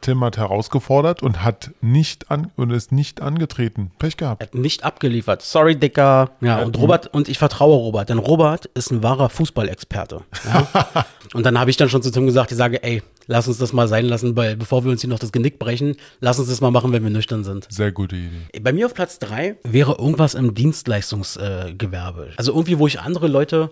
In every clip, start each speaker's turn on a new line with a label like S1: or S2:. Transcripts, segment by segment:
S1: Tim hat herausgefordert und hat nicht an und ist nicht angetreten. Pech gehabt.
S2: Er hat nicht abgeliefert. Sorry, Dicker. Ja, und Robert, und ich vertraue Robert, denn Robert ist ein wahrer Fußballexperte. Ja? und dann habe ich dann schon zu Tim gesagt, ich sage, ey, lass uns das mal sein lassen, weil bevor wir uns hier noch das Genick brechen, lass uns das mal machen, wenn wir nüchtern sind.
S1: Sehr gute Idee.
S2: Bei mir auf Platz drei wäre irgendwas im Dienstleistungsgewerbe. Äh, also irgendwie, wo ich andere Leute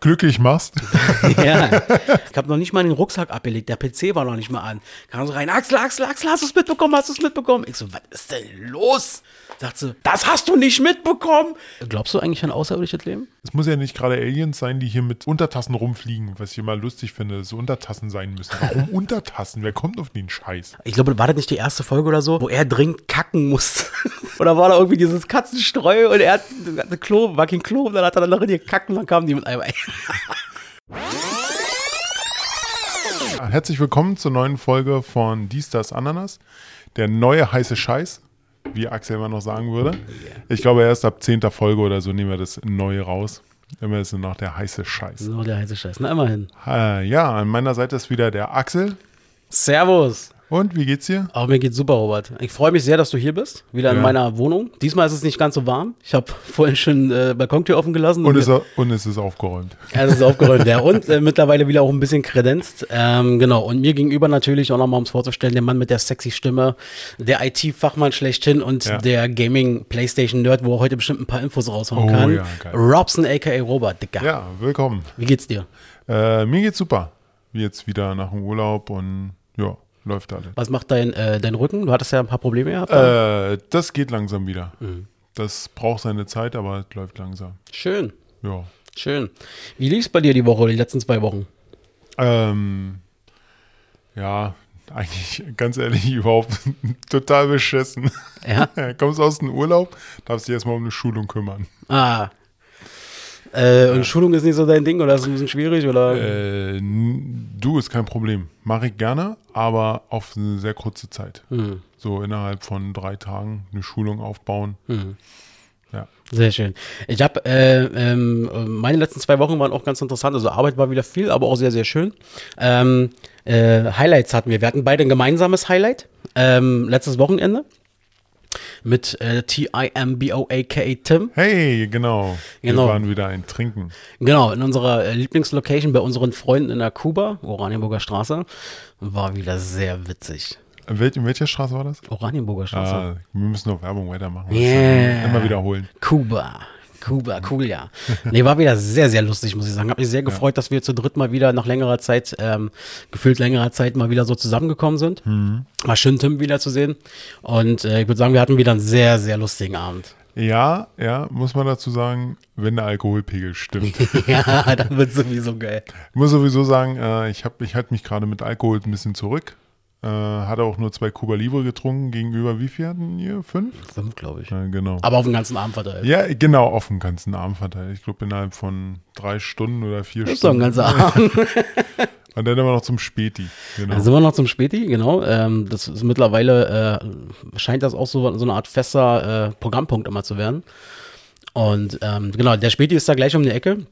S1: glücklich machst.
S2: ja. Ich habe noch nicht mal den Rucksack abgelegt. Der PC war noch nicht mal an. Kam so rein, Axel, Axel, Axel, hast du es mitbekommen? Hast du es mitbekommen? Ich so, was ist denn los? Sagt sie, das hast du nicht mitbekommen. Glaubst du eigentlich an außerirdisches Leben?
S1: Es muss ja nicht gerade Aliens sein, die hier mit Untertassen rumfliegen, was ich immer lustig finde, dass so Untertassen sein müssen. Warum Untertassen? Wer kommt auf den Scheiß?
S2: Ich glaube, war das nicht die erste Folge oder so, wo er dringend kacken musste? oder war da irgendwie dieses Katzenstreu und er hat eine Klo, war kein Klo, und dann hat er dann noch in die kacken, dann kamen die mit einem Ei.
S1: Herzlich willkommen zur neuen Folge von Dies, das, Ananas. Der neue heiße Scheiß wie Axel immer noch sagen würde. Ich glaube, erst ab 10. Folge oder so nehmen wir das neue raus. Immer ist noch der heiße Scheiß.
S2: Noch der heiße Scheiß, na immerhin.
S1: Äh, ja, an meiner Seite ist wieder der Axel.
S2: Servus.
S1: Und wie geht's dir?
S2: Auch mir geht's super, Robert. Ich freue mich sehr, dass du hier bist. Wieder ja. in meiner Wohnung. Diesmal ist es nicht ganz so warm. Ich habe vorhin schon äh, Balkontür offen gelassen.
S1: Und, und, ist, und es ist aufgeräumt.
S2: Ja, es ist aufgeräumt, ja. Und äh, mittlerweile wieder auch ein bisschen kredenzt. Ähm, genau. Und mir gegenüber natürlich auch nochmal, um es vorzustellen, der Mann mit der sexy Stimme, der IT-Fachmann schlechthin und ja. der Gaming-Playstation-Nerd, wo er heute bestimmt ein paar Infos raushauen oh, kann. Ja, Robson, a.k.a. Robert, Dicker.
S1: Ja, willkommen.
S2: Wie geht's dir?
S1: Äh, mir geht's super. Jetzt wieder nach dem Urlaub und ja, läuft alles.
S2: Was macht dein, äh, dein Rücken? Du hattest ja ein paar Probleme gehabt.
S1: Äh, das geht langsam wieder. Mhm. Das braucht seine Zeit, aber es läuft langsam.
S2: Schön.
S1: Ja.
S2: Schön. Wie lief es bei dir die Woche, die letzten zwei Wochen?
S1: Ähm, ja, eigentlich ganz ehrlich überhaupt total beschissen. Ja. Kommst aus dem Urlaub, darfst dich erstmal um eine Schulung kümmern.
S2: Ah, äh, ja. Und Schulung ist nicht so dein Ding oder ist es ein bisschen schwierig? Oder?
S1: Äh, du ist kein Problem. Mache ich gerne, aber auf eine sehr kurze Zeit. Mhm. So innerhalb von drei Tagen eine Schulung aufbauen. Mhm.
S2: Ja. Sehr schön. Ich habe, äh, ähm, meine letzten zwei Wochen waren auch ganz interessant. Also Arbeit war wieder viel, aber auch sehr, sehr schön. Ähm, äh, Highlights hatten wir. Wir hatten beide ein gemeinsames Highlight. Ähm, letztes Wochenende mit äh, T-I-M-B-O-A-K Tim.
S1: Hey, genau. genau. Wir waren wieder ein Trinken.
S2: Genau, in unserer äh, Lieblingslocation bei unseren Freunden in der Kuba, Oranienburger Straße. War wieder sehr witzig.
S1: In, wel in welcher Straße war das?
S2: Oranienburger Straße. Ah,
S1: wir müssen noch Werbung weitermachen.
S2: Yeah.
S1: Immer wiederholen.
S2: Kuba. Kuba, cool, ja. Nee, war wieder sehr, sehr lustig, muss ich sagen. Hab mich sehr gefreut, ja. dass wir zu dritt mal wieder nach längerer Zeit, ähm, gefühlt längerer Zeit mal wieder so zusammengekommen sind. Mhm. War schön, Tim wiederzusehen. Und äh, ich würde sagen, wir hatten wieder einen sehr, sehr lustigen Abend.
S1: Ja, ja, muss man dazu sagen, wenn der Alkoholpegel stimmt.
S2: ja, dann wird sowieso geil.
S1: Ich muss sowieso sagen, äh, ich, hab, ich halte mich gerade mit Alkohol ein bisschen zurück. Äh, hat auch nur zwei Cuba Libre getrunken, gegenüber wie viel hatten ihr? Fünf?
S2: Fünf, glaube ich.
S1: Ja, genau.
S2: Aber auf den ganzen Abend verteilt.
S1: Ja, genau, auf den ganzen Abend verteilt. Ich glaube, innerhalb von drei Stunden oder vier das Stunden.
S2: Ist doch ein ganzer Abend.
S1: Und dann immer noch zum Späti.
S2: Genau. Dann sind wir noch zum Späti, genau. Ähm, das ist mittlerweile, äh, scheint das auch so, so eine Art fester äh, Programmpunkt immer zu werden. Und ähm, genau, der Späti ist da gleich um die Ecke.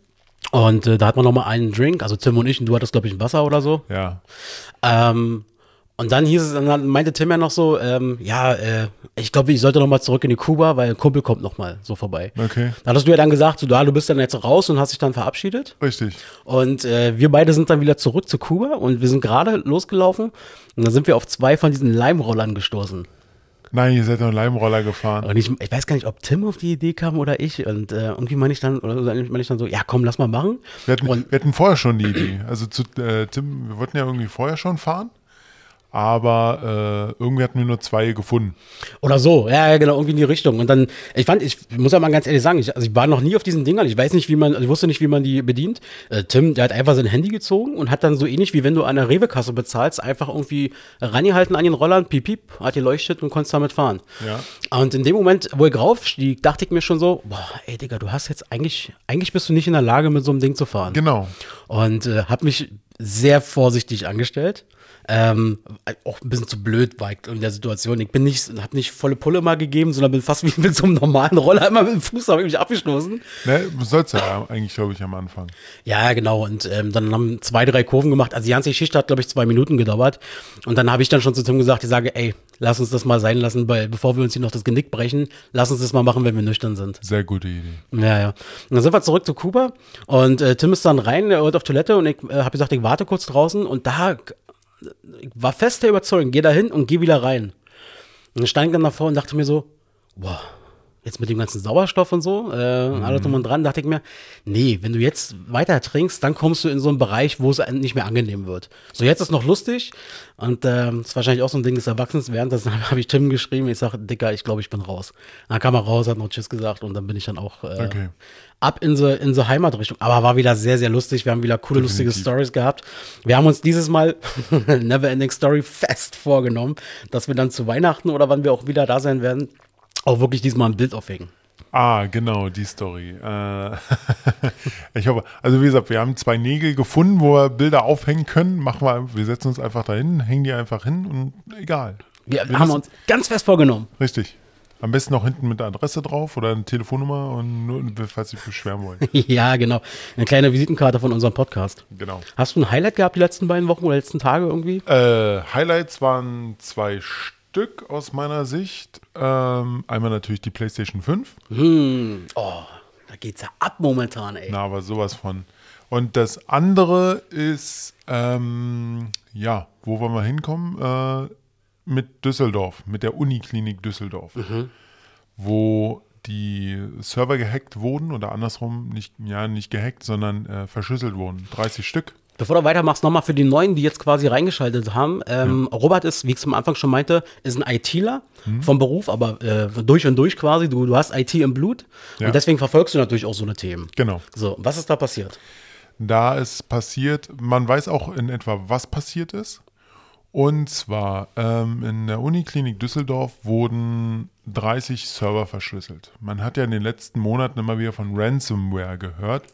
S2: Und äh, da hat man noch mal einen Drink, also Tim und ich, und du hattest, glaube ich, ein Wasser oder so.
S1: Ja.
S2: Ähm, und dann hieß es, dann meinte Tim ja noch so, ähm, ja, äh, ich glaube, ich sollte noch mal zurück in die Kuba, weil ein Kumpel kommt noch mal so vorbei.
S1: Okay.
S2: Da hattest du ja dann gesagt, so, da, du bist dann jetzt raus und hast dich dann verabschiedet.
S1: Richtig.
S2: Und äh, wir beide sind dann wieder zurück zu Kuba und wir sind gerade losgelaufen und dann sind wir auf zwei von diesen Leimrollern gestoßen.
S1: Nein, ihr seid einen Leimroller gefahren.
S2: Und ich, ich, weiß gar nicht, ob Tim auf die Idee kam oder ich. Und äh, irgendwie meine ich dann, oder meine ich dann so, ja komm, lass mal machen.
S1: Wir hatten, wir hatten vorher schon die Idee. Also zu äh, Tim, wir wollten ja irgendwie vorher schon fahren aber äh, irgendwie hatten wir nur zwei gefunden.
S2: Oder so, ja, genau, irgendwie in die Richtung. Und dann, ich fand, ich muss ja mal ganz ehrlich sagen, ich, also ich war noch nie auf diesen Dingern, ich weiß nicht, wie man, also ich wusste nicht, wie man die bedient. Äh, Tim, der hat einfach sein Handy gezogen und hat dann so ähnlich wie wenn du an der Rewe-Kasse bezahlst, einfach irgendwie rangehalten an den Rollern, piep, piep, hat geleuchtet und konntest damit fahren.
S1: Ja.
S2: Und in dem Moment, wo ich raufstieg, dachte ich mir schon so, boah, ey Digga, du hast jetzt eigentlich, eigentlich bist du nicht in der Lage, mit so einem Ding zu fahren.
S1: Genau.
S2: Und äh, hab mich sehr vorsichtig angestellt. Ähm, auch ein bisschen zu blöd war ich in der Situation. Ich bin nicht, habe nicht volle Pulle mal gegeben, sondern bin fast wie mit so einem normalen Roller immer mit dem Fuß habe ich mich abgestoßen.
S1: Ne, sollst ja eigentlich, glaube ich, am Anfang.
S2: Ja, genau. Und ähm, dann haben zwei, drei Kurven gemacht. Also die ganze Geschichte hat, glaube ich, zwei Minuten gedauert. Und dann habe ich dann schon zu Tim gesagt, ich sage, ey, lass uns das mal sein lassen, weil bevor wir uns hier noch das Genick brechen, lass uns das mal machen, wenn wir nüchtern sind.
S1: Sehr gute Idee.
S2: Ja, ja. Und dann sind wir zurück zu Kuba und äh, Tim ist dann rein, er wollte auf Toilette und ich äh, habe gesagt, ich warte kurz draußen und da war fest der Überzeugung, geh da hin und geh wieder rein. Und dann stand ich dann davor und dachte mir so, boah, jetzt mit dem ganzen Sauerstoff und so, äh, mhm. alles drum und dran, dachte ich mir, nee, wenn du jetzt weiter trinkst, dann kommst du in so einen Bereich, wo es nicht mehr angenehm wird. So, jetzt ist noch lustig und äh, das ist wahrscheinlich auch so ein Ding des Erwachsenswerdens. Das habe ich Tim geschrieben, ich sage, Dicker, ich glaube, ich bin raus. Dann kam er raus, hat noch Tschüss gesagt und dann bin ich dann auch äh, okay. ab in so, in so Heimatrichtung. Aber war wieder sehr, sehr lustig. Wir haben wieder coole, Definitiv. lustige Stories gehabt. Wir haben uns dieses Mal Neverending Story fest vorgenommen, dass wir dann zu Weihnachten oder wann wir auch wieder da sein werden, auch wirklich diesmal ein Bild aufhängen.
S1: Ah, genau, die Story. Äh, ich hoffe, also wie gesagt, wir haben zwei Nägel gefunden, wo wir Bilder aufhängen können. Machen wir, wir setzen uns einfach dahin, hängen die einfach hin und egal.
S2: Wir, wir haben uns ganz fest vorgenommen.
S1: Richtig. Am besten noch hinten mit der Adresse drauf oder eine Telefonnummer und nur, falls Sie beschweren wollen.
S2: ja, genau. Eine kleine Visitenkarte von unserem Podcast.
S1: Genau.
S2: Hast du ein Highlight gehabt die letzten beiden Wochen oder letzten Tage irgendwie?
S1: Äh, Highlights waren zwei Stück. Stück aus meiner Sicht. Ähm, einmal natürlich die PlayStation 5.
S2: Hm. Oh, da geht's ja ab momentan, ey.
S1: Na, aber sowas von. Und das andere ist, ähm, ja, wo wollen wir hinkommen? Äh, mit Düsseldorf, mit der Uniklinik Düsseldorf, mhm. wo die Server gehackt wurden oder andersrum nicht, ja, nicht gehackt, sondern äh, verschlüsselt wurden. 30 Stück.
S2: Bevor du weitermachst, nochmal für die Neuen, die jetzt quasi reingeschaltet haben. Ähm, ja. Robert ist, wie ich es am Anfang schon meinte, ist ein ITler mhm. vom Beruf, aber äh, durch und durch quasi. Du, du hast IT im Blut ja. und deswegen verfolgst du natürlich auch so eine Themen.
S1: Genau.
S2: So, was ist da passiert?
S1: Da ist passiert, man weiß auch in etwa, was passiert ist. Und zwar ähm, in der Uniklinik Düsseldorf wurden 30 Server verschlüsselt. Man hat ja in den letzten Monaten immer wieder von Ransomware gehört.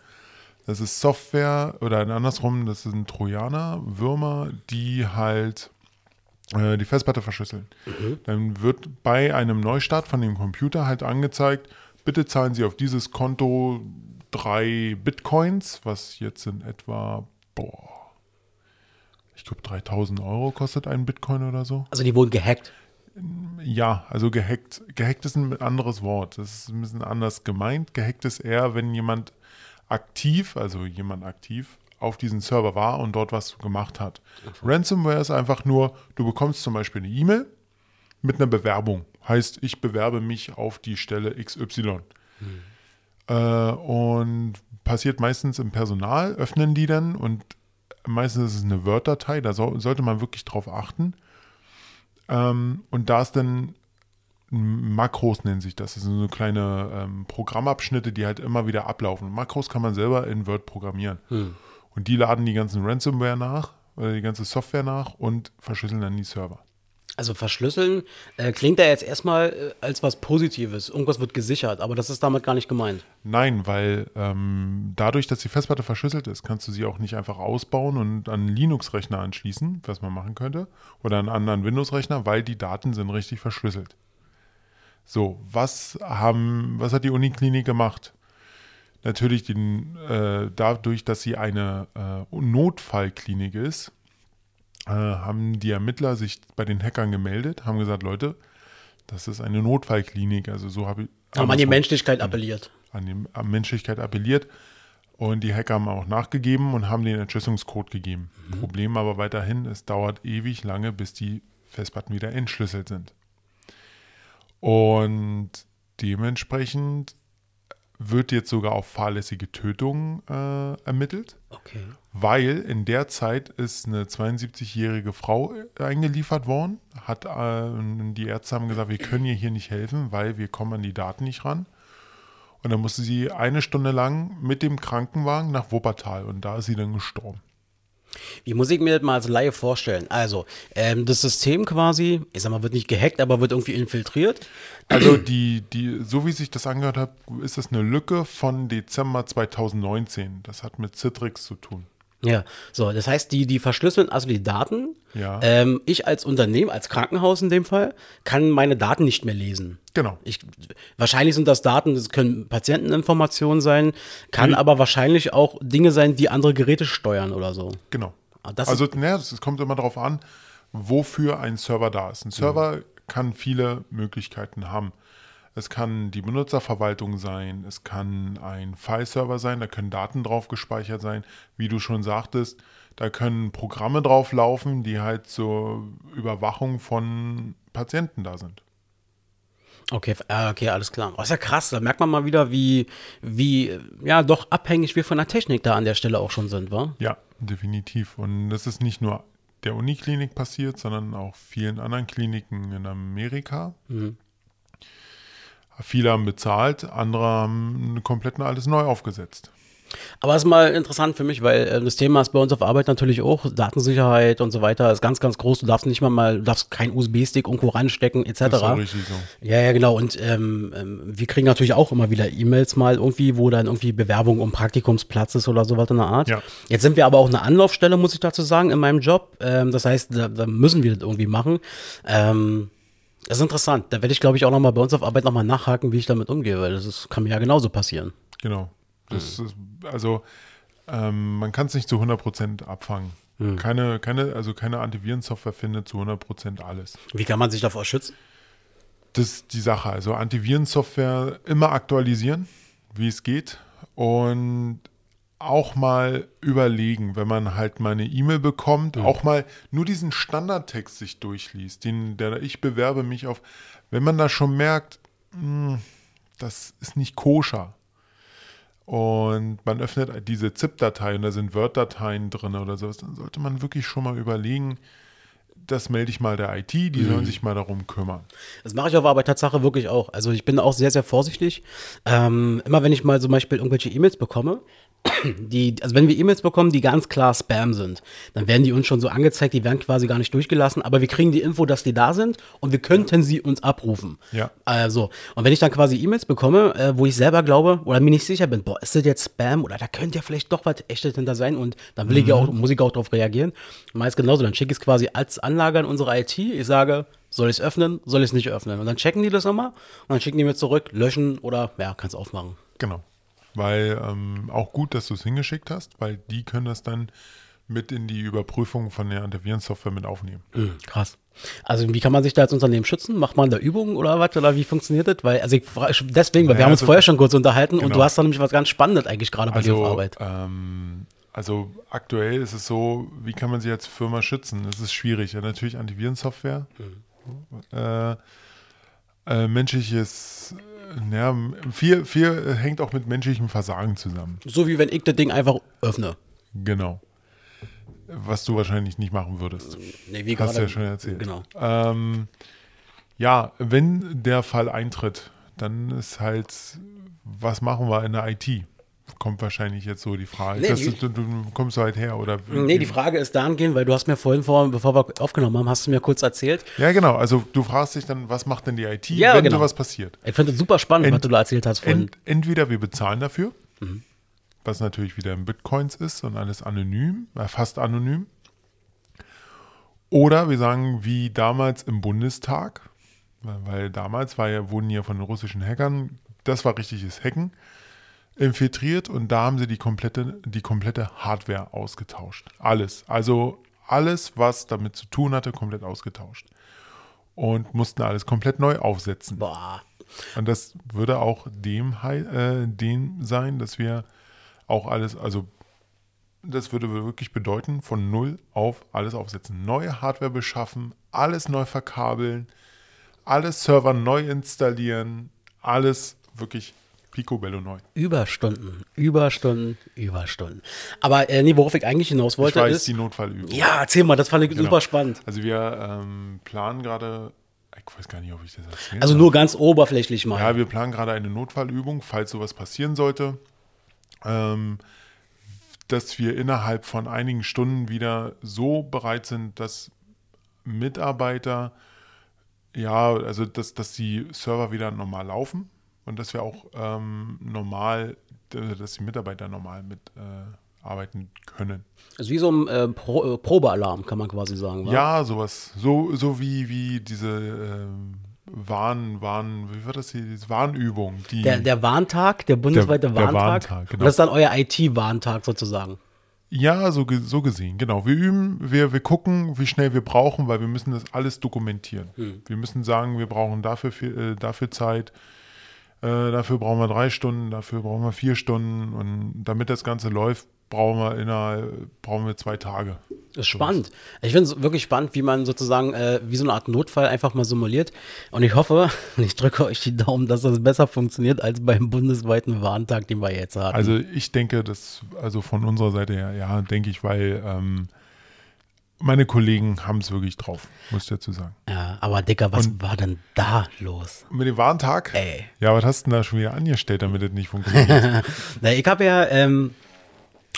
S1: Das ist Software oder andersrum, das sind Trojaner, Würmer, die halt äh, die Festplatte verschlüsseln. Mhm. Dann wird bei einem Neustart von dem Computer halt angezeigt, bitte zahlen Sie auf dieses Konto drei Bitcoins, was jetzt in etwa, boah, ich glaube 3000 Euro kostet ein Bitcoin oder so.
S2: Also die wurden gehackt.
S1: Ja, also gehackt. Gehackt ist ein anderes Wort. Das ist ein bisschen anders gemeint. Gehackt ist eher, wenn jemand aktiv, also jemand aktiv, auf diesen Server war und dort was gemacht hat. Okay. Ransomware ist einfach nur, du bekommst zum Beispiel eine E-Mail mit einer Bewerbung. Heißt, ich bewerbe mich auf die Stelle XY. Hm. Äh, und passiert meistens im Personal, öffnen die dann und meistens ist es eine Word-Datei, da so, sollte man wirklich drauf achten. Ähm, und da ist dann Makros nennen sich das. Das sind so kleine ähm, Programmabschnitte, die halt immer wieder ablaufen. Makros kann man selber in Word programmieren. Hm. Und die laden die ganzen Ransomware nach, oder die ganze Software nach und verschlüsseln dann die Server.
S2: Also verschlüsseln äh, klingt ja jetzt erstmal äh, als was Positives. Irgendwas wird gesichert, aber das ist damit gar nicht gemeint.
S1: Nein, weil ähm, dadurch, dass die Festplatte verschlüsselt ist, kannst du sie auch nicht einfach ausbauen und an einen Linux-Rechner anschließen, was man machen könnte, oder einen anderen Windows-Rechner, weil die Daten sind richtig verschlüsselt. So, was haben, was hat die Uniklinik gemacht? Natürlich den, äh, dadurch, dass sie eine äh, Notfallklinik ist, äh, haben die Ermittler sich bei den Hackern gemeldet, haben gesagt, Leute, das ist eine Notfallklinik. Also so habe ich.
S2: Haben an die Menschlichkeit appelliert.
S1: An die an Menschlichkeit appelliert. Und die Hacker haben auch nachgegeben und haben den Entschlüsselungscode gegeben. Mhm. Problem aber weiterhin, es dauert ewig lange, bis die Festplatten wieder entschlüsselt sind. Und dementsprechend wird jetzt sogar auf fahrlässige Tötung äh, ermittelt.
S2: Okay.
S1: Weil in der Zeit ist eine 72-jährige Frau äh, eingeliefert worden. Hat, äh, die Ärzte haben gesagt, wir können ihr hier nicht helfen, weil wir kommen an die Daten nicht ran. Und dann musste sie eine Stunde lang mit dem Krankenwagen nach Wuppertal und da ist sie dann gestorben.
S2: Wie muss ich mir das mal als Laie vorstellen? Also, ähm, das System quasi, ich sag mal, wird nicht gehackt, aber wird irgendwie infiltriert.
S1: Also, die, die, so wie sich das angehört hat, ist das eine Lücke von Dezember 2019. Das hat mit Citrix zu tun.
S2: Ja, so, das heißt, die, die verschlüsseln also die Daten.
S1: Ja.
S2: Ähm, ich als Unternehmen, als Krankenhaus in dem Fall, kann meine Daten nicht mehr lesen.
S1: Genau.
S2: Ich, wahrscheinlich sind das Daten, das können Patienteninformationen sein, kann aber wahrscheinlich auch Dinge sein, die andere Geräte steuern oder so.
S1: Genau.
S2: Ah, das
S1: also, ne, es kommt immer darauf an, wofür ein Server da ist. Ein Server kann viele Möglichkeiten haben. Es kann die Benutzerverwaltung sein, es kann ein File-Server sein, da können Daten drauf gespeichert sein. Wie du schon sagtest, da können Programme drauf laufen, die halt zur Überwachung von Patienten da sind.
S2: Okay, äh, okay, alles klar. Das ist ja krass, da merkt man mal wieder, wie, wie, ja, doch abhängig wir von der Technik da an der Stelle auch schon sind, wa?
S1: Ja, definitiv. Und das ist nicht nur der Uniklinik passiert, sondern auch vielen anderen Kliniken in Amerika. Viele haben bezahlt, andere haben komplett alles neu aufgesetzt.
S2: Aber es ist mal interessant für mich, weil äh, das Thema ist bei uns auf Arbeit natürlich auch Datensicherheit und so weiter ist ganz, ganz groß. Du darfst nicht mal mal, du darfst keinen USB-Stick irgendwo reinstecken etc.
S1: Das ist auch richtig so.
S2: Ja, ja, genau. Und ähm, ähm, wir kriegen natürlich auch immer wieder E-Mails mal irgendwie, wo dann irgendwie Bewerbung um Praktikumsplatz ist oder sowas in der Art.
S1: Ja.
S2: Jetzt sind wir aber auch eine Anlaufstelle, muss ich dazu sagen, in meinem Job. Ähm, das heißt, da, da müssen wir das irgendwie machen. Ähm, das ist interessant. Da werde ich, glaube ich, auch nochmal bei uns auf Arbeit nochmal nachhaken, wie ich damit umgehe, weil das ist, kann mir ja genauso passieren.
S1: Genau. Das ist, also ähm, man kann es nicht zu 100% abfangen. Keine, keine, also keine Antivirensoftware findet zu 100% alles.
S2: Wie kann man sich davor schützen?
S1: Das ist die Sache. Also Antivirensoftware immer aktualisieren, wie es geht. Und auch mal überlegen, wenn man halt mal eine E-Mail bekommt, auch mal nur diesen Standardtext sich durchliest, den der ich bewerbe mich auf, wenn man da schon merkt, hm, das ist nicht koscher. Und man öffnet diese ZIP-Datei und da sind Word-Dateien drin oder sowas, dann sollte man wirklich schon mal überlegen, das melde ich mal der IT, die sollen sich mal darum kümmern.
S2: Das mache ich aber bei Tatsache wirklich auch. Also ich bin auch sehr, sehr vorsichtig. Ähm, immer wenn ich mal zum Beispiel irgendwelche E-Mails bekomme, die, also wenn wir E-Mails bekommen, die ganz klar Spam sind, dann werden die uns schon so angezeigt, die werden quasi gar nicht durchgelassen, aber wir kriegen die Info, dass die da sind und wir könnten sie uns abrufen.
S1: Ja.
S2: Also, und wenn ich dann quasi E-Mails bekomme, äh, wo ich selber glaube oder mir nicht sicher bin, boah, ist das jetzt Spam oder da könnte ja vielleicht doch was echtes hinter sein und dann will ich ja auch, muss ich auch darauf reagieren. Meist genauso, dann schicke ich es quasi als Anlage an unsere IT, ich sage, soll ich es öffnen, soll ich es nicht öffnen? Und dann checken die das immer und dann schicken die mir zurück, löschen oder, ja, kannst aufmachen.
S1: Genau. Weil ähm, auch gut, dass du es hingeschickt hast, weil die können das dann mit in die Überprüfung von der Antivirensoftware mit aufnehmen.
S2: Krass. Also wie kann man sich da als Unternehmen schützen? Macht man da Übungen oder was? Oder wie funktioniert das? Weil, also ich frage deswegen, weil wir
S1: Naja,
S2: haben uns
S1: also-
S2: vorher schon kurz unterhalten und
S1: Genau.
S2: du hast da nämlich was ganz Spannendes eigentlich gerade bei dir auf
S1: Also,
S2: Arbeit.
S1: ähm, also aktuell ist es so, wie kann man sich als Firma schützen? Das ist schwierig. Ja, natürlich Antivirensoftware. Äh, äh, menschliches, ja, viel, viel hängt auch mit menschlichem Versagen zusammen.
S2: So wie wenn ich das Ding einfach öffne.
S1: Genau. Was du wahrscheinlich nicht machen würdest.
S2: Nee, wie
S1: Hast du ja schon erzählt.
S2: Genau.
S1: Ähm, ja, wenn der Fall eintritt, dann ist halt, was machen wir in der IT? Kommt wahrscheinlich jetzt so die Frage.
S2: Nee, die-
S1: du, du kommst halt her, oder?
S2: Nee, die Frage ist dahingehend, weil du hast mir vorhin, vor, bevor wir aufgenommen haben, hast du mir kurz erzählt.
S1: Ja, genau. Also du fragst dich dann, was macht denn die IT,
S2: Ja,
S1: wenn
S2: genau.
S1: sowas passiert?
S2: Ich finde es super spannend,
S1: Ent-
S2: was du da erzählt hast vorhin.
S1: Ent, entweder wir bezahlen dafür,
S2: Mhm.
S1: was natürlich wieder in Bitcoins ist und alles anonym, äh, fast anonym. Oder wir sagen, wie damals im Bundestag, weil, weil damals war ja, wurden ja von den russischen Hackern, das war richtiges Hacken, infiltriert und da haben sie die komplette, die komplette Hardware ausgetauscht. Alles. Also alles, was damit zu tun hatte, komplett ausgetauscht. Und mussten alles komplett neu aufsetzen.
S2: Boah.
S1: Und das würde auch dem, äh, dem sein, dass wir auch alles, also das würde wirklich bedeuten, von null auf alles aufsetzen. Neue Hardware beschaffen, alles neu verkabeln, alle Server neu installieren, alles wirklich picobello neu.
S2: Überstunden, Überstunden, Überstunden. Aber äh, nee, worauf ich eigentlich hinaus
S1: Ich
S2: wollte,
S1: weiß,
S2: ist.
S1: die Notfallübung.
S2: Ja, erzähl mal, das fand ich
S1: Genau.
S2: super spannend.
S1: Also wir ähm, planen gerade, ich weiß gar nicht, ob ich das erzähle.
S2: Also nur ganz oberflächlich mal.
S1: Ja, wir planen gerade eine Notfallübung, falls sowas passieren sollte, ähm, dass wir innerhalb von einigen Stunden wieder so bereit sind, dass Mitarbeiter, ja, also dass, dass die Server wieder normal laufen und dass wir auch ähm, normal, äh, dass die Mitarbeiter normal mit äh, arbeiten können.
S2: Also wie so ein äh, Pro, äh, Probealarm, kann man quasi sagen. wa?
S1: Ja, sowas. So, so wie, wie diese ähm, Warn, Warn, wie war das hier? Diese Warnübung. Die,
S2: Der, der Warntag, der bundesweite
S1: der
S2: Warntag.
S1: Warntag, genau.
S2: Und das ist dann euer IT-Warntag sozusagen.
S1: ja, so, so gesehen, genau. Wir üben, wir, wir gucken, wie schnell wir brauchen, weil wir müssen das alles dokumentieren.
S2: Hm.
S1: Wir müssen sagen, wir brauchen dafür, viel- äh, dafür Zeit, äh, dafür brauchen wir drei Stunden, dafür brauchen wir vier Stunden und damit das Ganze läuft, brauchen wir innerhalb, brauchen wir zwei Tage.
S2: Das ist spannend. Ich finde es wirklich spannend, wie man sozusagen äh, wie so eine Art Notfall einfach mal simuliert. Und ich hoffe, ich drücke euch die Daumen, dass das besser funktioniert als beim bundesweiten Warntag, den wir jetzt hatten.
S1: Also ich denke, das, also von unserer Seite her, ja, denke ich, weil ähm, meine Kollegen haben es wirklich drauf, muss ich dazu sagen.
S2: ja, aber Dicker, was war denn da los?
S1: Und mit dem Warntag,
S2: Ey.
S1: ja, was hast du denn da schon wieder angestellt, damit das nicht funktioniert?
S2: Na, ich habe ja, ähm,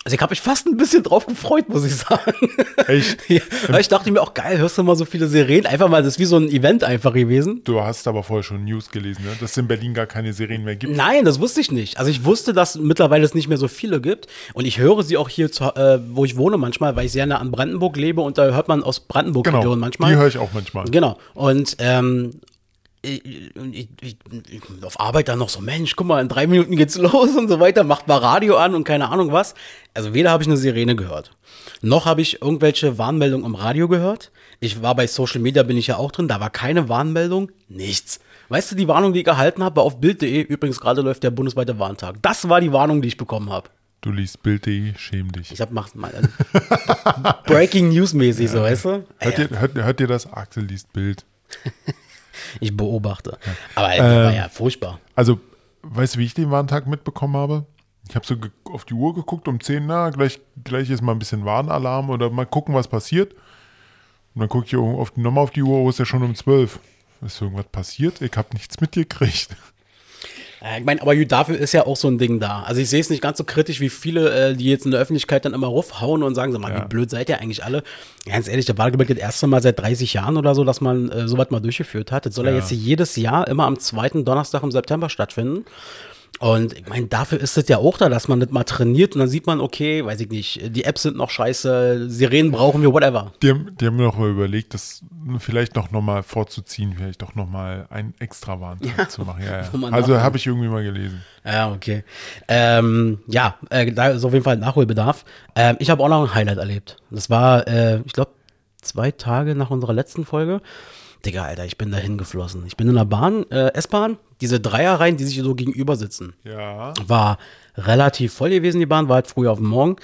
S2: also ich habe mich fast ein bisschen drauf gefreut, muss ich sagen.
S1: Echt?
S2: ja, ich dachte mir auch, geil, hörst du mal so viele Serien? Einfach mal, das ist wie so ein Event einfach gewesen.
S1: Du hast aber vorher schon News gelesen, ne? dass es in Berlin gar keine Serien mehr gibt.
S2: Nein, das wusste ich nicht. Also ich wusste, dass mittlerweile es nicht mehr so viele gibt. Und ich höre sie auch hier, zu, äh, wo ich wohne manchmal, weil ich sehr nah an Brandenburg lebe und da hört man aus Brandenburg
S1: Genau,
S2: manchmal.
S1: die höre ich auch manchmal.
S2: Genau. Und ähm, ich, ich, auf Arbeit dann noch so, Mensch, guck mal, in drei Minuten geht's los und so weiter, macht mal Radio an und keine Ahnung was. Also weder habe ich eine Sirene gehört, noch habe ich irgendwelche Warnmeldungen im Radio gehört. Ich war bei Social Media, bin ich ja auch drin, da war keine Warnmeldung, nichts. Weißt du, die Warnung, die ich erhalten habe, war auf Bild.de, übrigens gerade läuft der bundesweite Warntag. Das war die Warnung, die ich bekommen habe.
S1: Du liest Bild.de, schäm dich.
S2: Ich hab mach mal Breaking News mäßig, so, weißt du?
S1: Hört ihr, hört, hört ihr das? Axel liest Bild.
S2: Ich beobachte. Aber das war ja furchtbar.
S1: Also, weißt du, wie ich den Warntag mitbekommen habe? Ich habe so auf die Uhr geguckt um 10, na, gleich, gleich ist mal ein bisschen Warnalarm oder mal gucken, was passiert. Und dann gucke ich auf die, nochmal auf die Uhr, oh, ist ja schon um 12. Ist irgendwas passiert? Ich habe nichts mitgekriegt.
S2: Ja, Ich meine, aber dafür ist ja auch so ein Ding da. Also ich sehe es nicht ganz so kritisch wie viele, äh, die jetzt in der Öffentlichkeit dann immer raufhauen und sagen, so, Mann,
S1: Ja.
S2: wie blöd seid ihr eigentlich alle? Ganz ehrlich, der Wahlgebiet das erste Mal seit 30 Jahren oder so, dass man äh, sowas mal durchgeführt hat. Das soll ja.
S1: Ja.
S2: jetzt jedes Jahr immer am zweiten Donnerstag im September stattfinden. Und ich meine, dafür ist es ja auch da, dass man das mal trainiert und dann sieht man, okay, weiß ich nicht, die Apps sind noch scheiße, Sirenen brauchen wir, whatever.
S1: Die haben, die haben mir noch mal überlegt, das vielleicht noch, noch mal vorzuziehen, vielleicht doch noch mal einen extra Warntag zu machen. Ja, ja. Also habe ich irgendwie mal gelesen.
S2: Ja, okay. Ähm, ja, äh, da ist auf jeden Fall Nachholbedarf. Ähm, ich habe auch noch ein Highlight erlebt. Das war, äh, ich glaube, zwei Tage nach unserer letzten Folge. Digga, Alter, ich bin da hingeflossen. Ich bin in der Bahn, äh, S-Bahn, diese Dreierreihen, die sich so gegenüber sitzen.
S1: Ja.
S2: War relativ voll gewesen, die Bahn, war halt früh auf dem Morgen.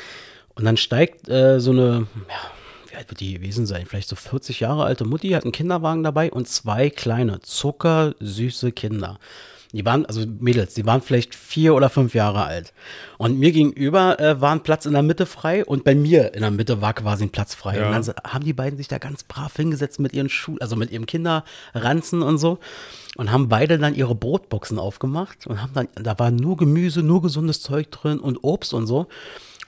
S2: Und dann steigt äh, so eine, ja, wie alt wird die gewesen sein? Vielleicht so 40 Jahre alte Mutti, hat einen Kinderwagen dabei und zwei kleine, zuckersüße Kinder. Die waren, also Mädels, die waren vielleicht vier oder fünf Jahre alt. Und mir gegenüber äh, war ein Platz in der Mitte frei und bei mir in der Mitte war quasi ein Platz frei.
S1: Ja.
S2: Und dann haben die beiden sich da ganz brav hingesetzt mit ihren Schuhen, also mit ihrem Kinderranzen und so. Und haben beide dann ihre Brotboxen aufgemacht und haben dann, da war nur Gemüse, nur gesundes Zeug drin und Obst und so.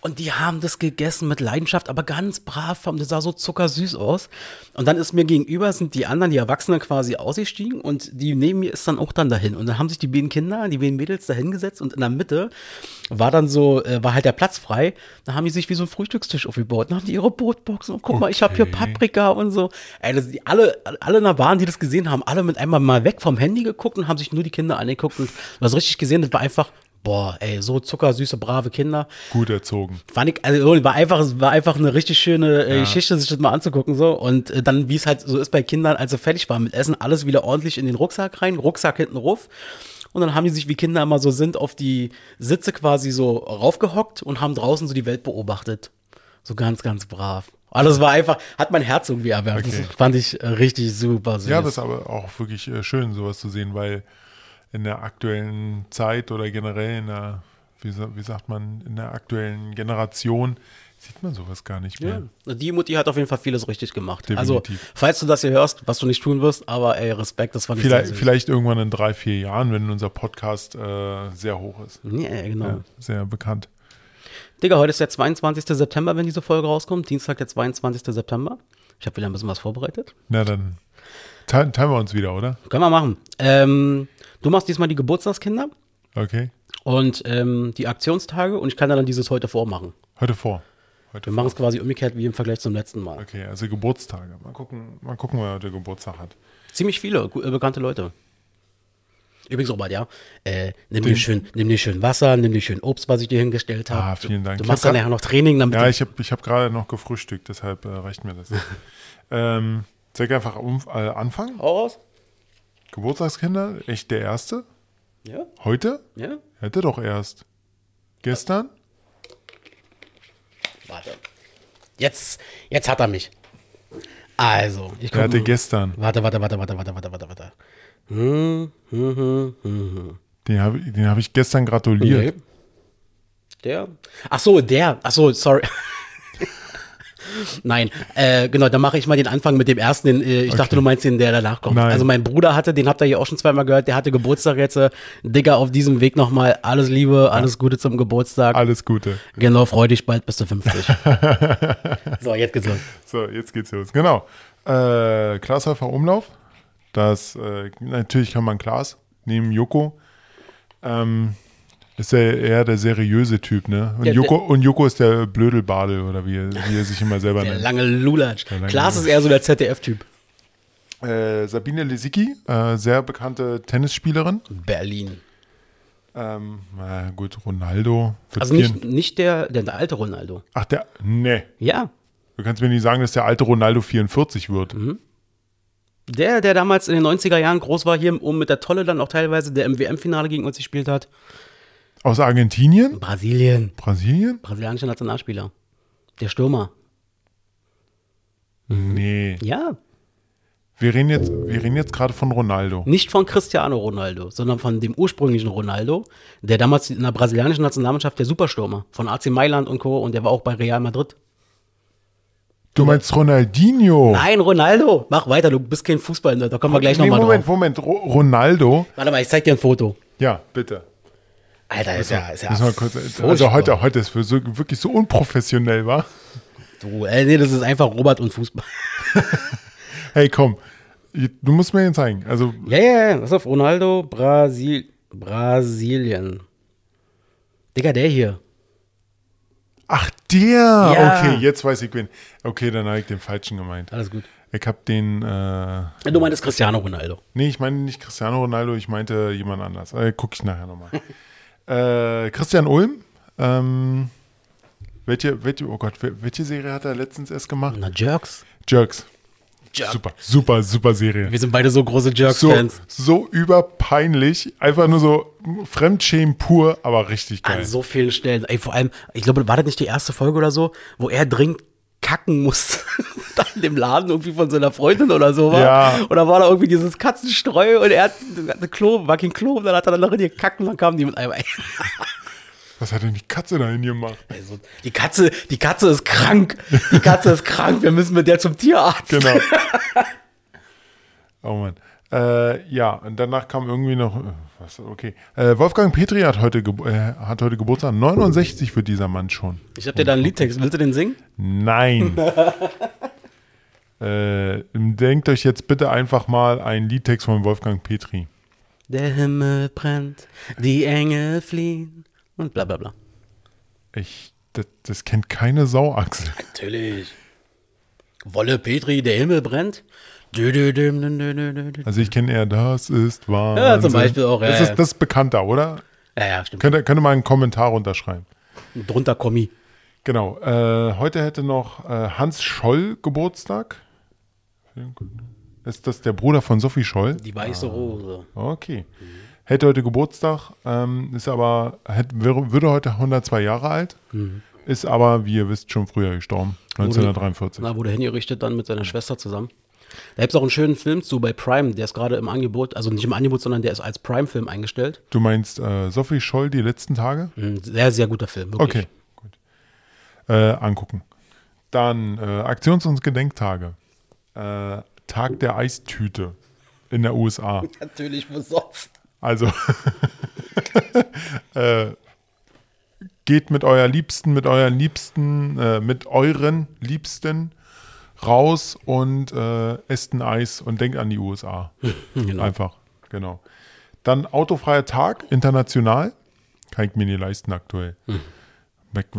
S2: Und die haben das gegessen mit Leidenschaft, aber ganz brav, haben- das sah so zuckersüß aus. Und dann ist mir gegenüber, sind die anderen, die Erwachsenen quasi ausgestiegen und die neben mir ist dann auch dann dahin. Und dann haben sich die beiden Kinder, die beiden Mädels da hingesetzt und in der Mitte war dann so, äh, war halt der Platz frei. Da haben die sich wie so ein Frühstückstisch aufgebaut. Dann haben die ihre Brotboxen und guck mal, ich habe hier
S1: Okay.
S2: Paprika und so. Ey, das, die, alle, alle in der Bahn, die das gesehen haben, alle mit einmal mal weg vom Handy geguckt und haben sich nur die Kinder angeguckt und was richtig gesehen, das war einfach, boah, ey, so zuckersüße, brave Kinder.
S1: Gut erzogen.
S2: Fand ich, also war einfach, war einfach eine richtig schöne äh, Geschichte, sich das mal anzugucken so. Und äh, dann, wie es halt so ist bei Kindern, als sie fertig waren mit Essen, alles wieder ordentlich in den Rucksack rein, Rucksack hinten ruf. Und dann haben die sich, wie Kinder immer so sind, auf die Sitze quasi so raufgehockt und haben draußen so die Welt beobachtet. So ganz, ganz brav. Alles war einfach, hat mein Herz irgendwie erwärmt.
S1: Okay.
S2: Das fand ich äh, richtig super süß.
S1: Ja, das ist aber auch wirklich äh, schön, sowas zu sehen, weil in der aktuellen Zeit oder generell in der, wie, wie sagt man, in der aktuellen Generation sieht man sowas gar nicht
S2: Ja,
S1: mehr.
S2: die Mutti hat auf jeden Fall vieles richtig gemacht.
S1: Definitiv.
S2: Also, falls du das hier hörst, was du nicht tun wirst, aber ey, Respekt, das fand ich
S1: Vielleicht,
S2: sehr
S1: vielleicht irgendwann in drei, vier Jahren, wenn unser Podcast äh, sehr hoch ist.
S2: Ja, genau.
S1: Ja, sehr bekannt.
S2: Digga, heute ist der 22. September, wenn diese Folge rauskommt. Dienstag, der 22. September. Ich habe wieder ein bisschen was vorbereitet.
S1: Na dann teilen, teilen wir uns wieder, oder?
S2: Können wir machen. Ähm, du machst diesmal die Geburtstagskinder
S1: Okay.
S2: und ähm, die Aktionstage und ich kann dann dieses heute vormachen.
S1: Heute vor. Heute
S2: Wir machen es quasi umgekehrt wie im Vergleich zum letzten Mal.
S1: Okay, also Geburtstage. Mal gucken, mal gucken, wer heute Geburtstag hat.
S2: Ziemlich viele äh, bekannte Leute. Übrigens, Robert, ja, äh, nimm,
S1: Den-
S2: dir schön, nimm dir schön Wasser, nimm dir schön Obst, was ich dir hingestellt habe.
S1: Ah, vielen Dank.
S2: Du
S1: Ich
S2: machst dann nachher noch Training, damit
S1: Ja,
S2: du,
S1: ich habe ich hab gerade noch gefrühstückt, deshalb äh, reicht mir das. ähm, soll ich einfach um, äh, anfangen?
S2: Hau raus.
S1: Geburtstagskinder, echt der erste?
S2: Ja,
S1: Heute?
S2: ja.
S1: Hätte doch erst. Gestern?
S2: Warte. Jetzt, jetzt hat er mich. Also, ich
S1: Er hatte gestern.
S2: Warte, warte, warte, warte, warte, warte, warte, warte. Hm, hm, hm, hm, hm.
S1: Den habe den hab ich gestern gratuliert.
S2: Nee. Der? Ach so, der. Ach so, sorry. Nein, äh, genau, dann mache ich mal den Anfang mit dem ersten. Den, äh, ich dachte,
S1: Okay.
S2: du meinst den, der danach kommt.
S1: Nein.
S2: Also mein Bruder hatte, den habt ihr hier auch schon zweimal gehört, der hatte Geburtstag jetzt. Äh, Digga, auf diesem Weg nochmal alles Liebe, alles Gute zum Geburtstag.
S1: Alles Gute.
S2: Genau, freu dich, bald bist du 50. so, jetzt geht's los.
S1: So, jetzt geht's los. Genau. Äh, Glashäufer Umlauf. Das, äh, natürlich kann man Klaas neben Joko. Ähm, ist er eher der seriöse Typ, ne? Und,
S2: Ja,
S1: Joko, und Joko ist der Blödelbadel oder wie er, wie er sich immer selber
S2: Der
S1: nennt.
S2: lange Lulatsch.
S1: lange
S2: Klaas ist
S1: Lulatsch.
S2: eher so der ZDF-Typ.
S1: Äh, Sabine Lisicki, äh, sehr bekannte Tennisspielerin.
S2: Berlin.
S1: Ähm, na gut, Ronaldo.
S2: Also nicht, nicht der, der, der alte Ronaldo.
S1: Ach, der, ne.
S2: Ja,
S1: Du kannst mir nicht sagen, dass der alte Ronaldo 44 wird.
S2: Mhm. Der, der damals in den 90er Jahren groß war, hier oben mit der Tolle dann auch teilweise, der im WM-Finale gegen uns gespielt hat.
S1: Aus Argentinien?
S2: Brasilien.
S1: Brasilien?
S2: Brasilianischer Nationalspieler. Der Stürmer.
S1: Nee.
S2: Ja.
S1: Wir reden jetzt, wir reden jetzt gerade von Ronaldo.
S2: Nicht von Cristiano Ronaldo, sondern von dem ursprünglichen Ronaldo, der damals in der brasilianischen Nationalmannschaft der Superstürmer von AC Mailand und Co. und der war auch bei Real Madrid.
S1: Du meinst Ronaldinho?
S2: Nein, Ronaldo, mach weiter, du bist kein Fußballer, da kommen wir gleich
S1: Nee,
S2: nochmal
S1: Moment,
S2: drauf.
S1: Moment. Ro Ronaldo?
S2: Warte mal, ich zeig dir ein Foto.
S1: Ja, bitte.
S2: Alter, ist ja, ist ja
S1: kurz, also heute, heute ist für so, wirklich so unprofessionell, war.
S2: Du, äh, nee, das ist einfach Robert und Fußball.
S1: Hey, komm. Du musst mir den zeigen. Also,
S2: Ja, ja, ja. Pass auf, Ronaldo, Brasil Brasilien. Digga, der hier.
S1: ach, der.
S2: Ja.
S1: Okay, jetzt weiß ich wen. Okay, dann habe ich den falschen gemeint.
S2: Alles gut.
S1: Ich habe den, äh,
S2: Du meintest Cristiano Ronaldo.
S1: nee, ich meine nicht Cristiano Ronaldo, ich meinte jemand anders. Äh, guck ich nachher nochmal. äh, Christian Ulm, ähm, welche, welche, oh Gott, wel- welche Serie hat er letztens erst gemacht?
S2: Na, Jerks.
S1: Jerks.
S2: Jerk.
S1: Super, super, super Serie.
S2: Wir sind beide so große
S1: So,
S2: Jerks-Fans.
S1: so überpeinlich, einfach nur so Fremdschämen pur, aber richtig geil.
S2: An so vielen Stellen. Ey, vor allem, ich glaube, war das nicht die erste Folge oder so, wo er dringend kacken musste? da in dem Laden irgendwie von seiner Freundin oder so war.
S1: Ja.
S2: Oder war da irgendwie dieses Katzenstreu und er hat eine Klo, war kein Klo, und dann hat er dann noch in die kacken, dann kamen die mit einem Ei.
S1: Was hat denn die Katze da hingemacht?
S2: Also, die Katze, die Katze ist krank. Die Katze ist krank. Wir müssen mit der zum Tierarzt.
S1: Genau. oh Mann. Äh, ja, und danach kam irgendwie noch, äh, was, okay. Äh, Wolfgang Petri hat heute, äh, hat heute Geburtstag. 69 wird dieser Mann schon.
S2: Ich hab dir da einen Liedtext. Willst du den singen?
S1: Nein. Äh, denkt euch jetzt bitte einfach mal einen Liedtext von Wolfgang Petri.
S2: Der Himmel brennt, die Engel fliehen und bla bla bla.
S1: Ich, das, das kennt keine Sau, Axel.
S2: Natürlich. Wolle Petri, der Himmel brennt.
S1: Also ich kenne eher, das ist Wahnsinn.
S2: Ja, zum Beispiel auch, ja,
S1: Das ist, das ist bekannter, oder?
S2: Ja, ja, stimmt.
S1: Könnte, könnte mal einen Kommentar runterschreiben.
S2: Drunter Kommi.
S1: Genau. Äh, heute hätte noch äh, Hans Scholl Geburtstag. Ist das der Bruder von Sophie Scholl?
S2: Die weiße Rose.
S1: Okay. Hätte heute Geburtstag, ähm, ist aber, hätte, wäre, würde heute 102 Jahre alt, ist aber, wie ihr wisst, schon früher gestorben. 1943.
S2: Na, wurde hingerichtet dann mit seiner Schwester zusammen. Da gibt es auch einen schönen Film zu bei Prime, der ist gerade im Angebot, also nicht im Angebot, sondern der ist als Prime-Film eingestellt.
S1: Du meinst äh, Sophie Scholl die letzten Tage?
S2: Ein sehr, sehr guter Film, wirklich.
S1: Okay, gut. Äh, angucken. Dann äh, Aktions- und Gedenktage. Äh, Tag der Eistüte in der USA.
S2: Natürlich besoffen.
S1: Also äh, geht mit euer Liebsten, mit euren Liebsten, äh, mit euren Liebsten raus und äh, esst ein Eis und denkt an die USA.
S2: Genau.
S1: Einfach, genau. Dann autofreier Tag, international. Kann ich mir nicht leisten aktuell.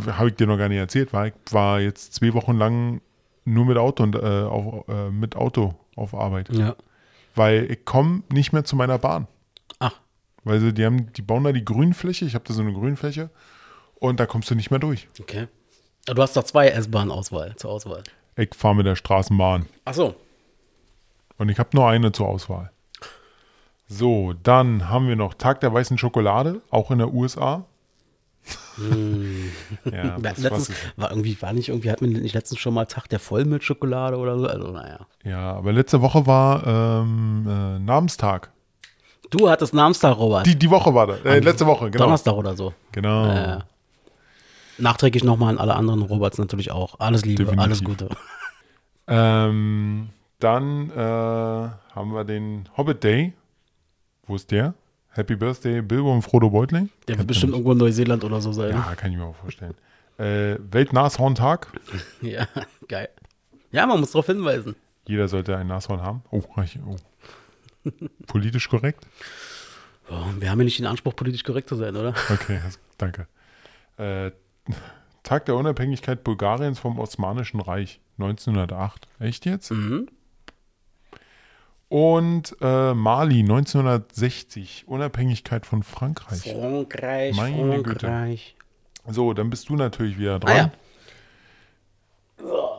S1: Habe ich dir noch gar nicht erzählt, war ich war jetzt zwei Wochen lang nur mit Auto und äh, auf, äh, mit Auto auf Arbeit.
S2: Ja.
S1: Weil ich komme nicht mehr zu meiner Bahn.
S2: Ach,
S1: Weil sie, die haben, die bauen da die Grünfläche, ich habe da so eine Grünfläche und da kommst du nicht mehr durch.
S2: okay. Ja, Du hast doch zwei S-Bahn-Auswahl zur Auswahl.
S1: Ich fahre mit der Straßenbahn
S2: Ach so.
S1: und ich habe nur eine zur Auswahl. So, dann haben wir noch Tag der weißen Schokolade, auch in der USA. Ja,
S2: hatten
S1: was, was
S2: letztens, war irgendwie, war nicht irgendwie, hatten wir nicht letztens schon mal Tag der Vollmilchschokolade oder so? Also, naja.
S1: ja, aber letzte Woche war ähm, äh, Namenstag.
S2: Du hattest Namenstag, Robert.
S1: Die, die Woche war das. Äh, letzte Woche, genau.
S2: Donnerstag oder so.
S1: Genau.
S2: Äh, nachträglich nochmal an alle anderen Roberts natürlich auch. Alles Liebe,
S1: Definitiv.
S2: alles Gute.
S1: Ähm, dann äh, haben wir den Hobbit Day. Wo ist der? Happy Birthday, Bilbo und Frodo Beutling.
S2: Der wird bestimmt irgendwo in Neuseeland oder so sein.
S1: Ja, kann ich mir auch vorstellen. Äh, Weltnashorntag.
S2: Ja, geil. Ja, man muss darauf hinweisen.
S1: Jeder sollte ein Nashorn haben. Oh, oh. Politisch korrekt?
S2: Oh, wir haben ja nicht den Anspruch, politisch korrekt zu sein, oder?
S1: Okay, also, danke. Äh, Tag der Unabhängigkeit Bulgariens vom Osmanischen Reich 1908. Echt jetzt?
S2: Mhm.
S1: Und äh, Mali 1960. Unabhängigkeit von Frankreich.
S2: Frankreich,
S1: Meine Güte.
S2: Frankreich.
S1: So, dann bist du natürlich wieder dran.
S2: Ah, ja.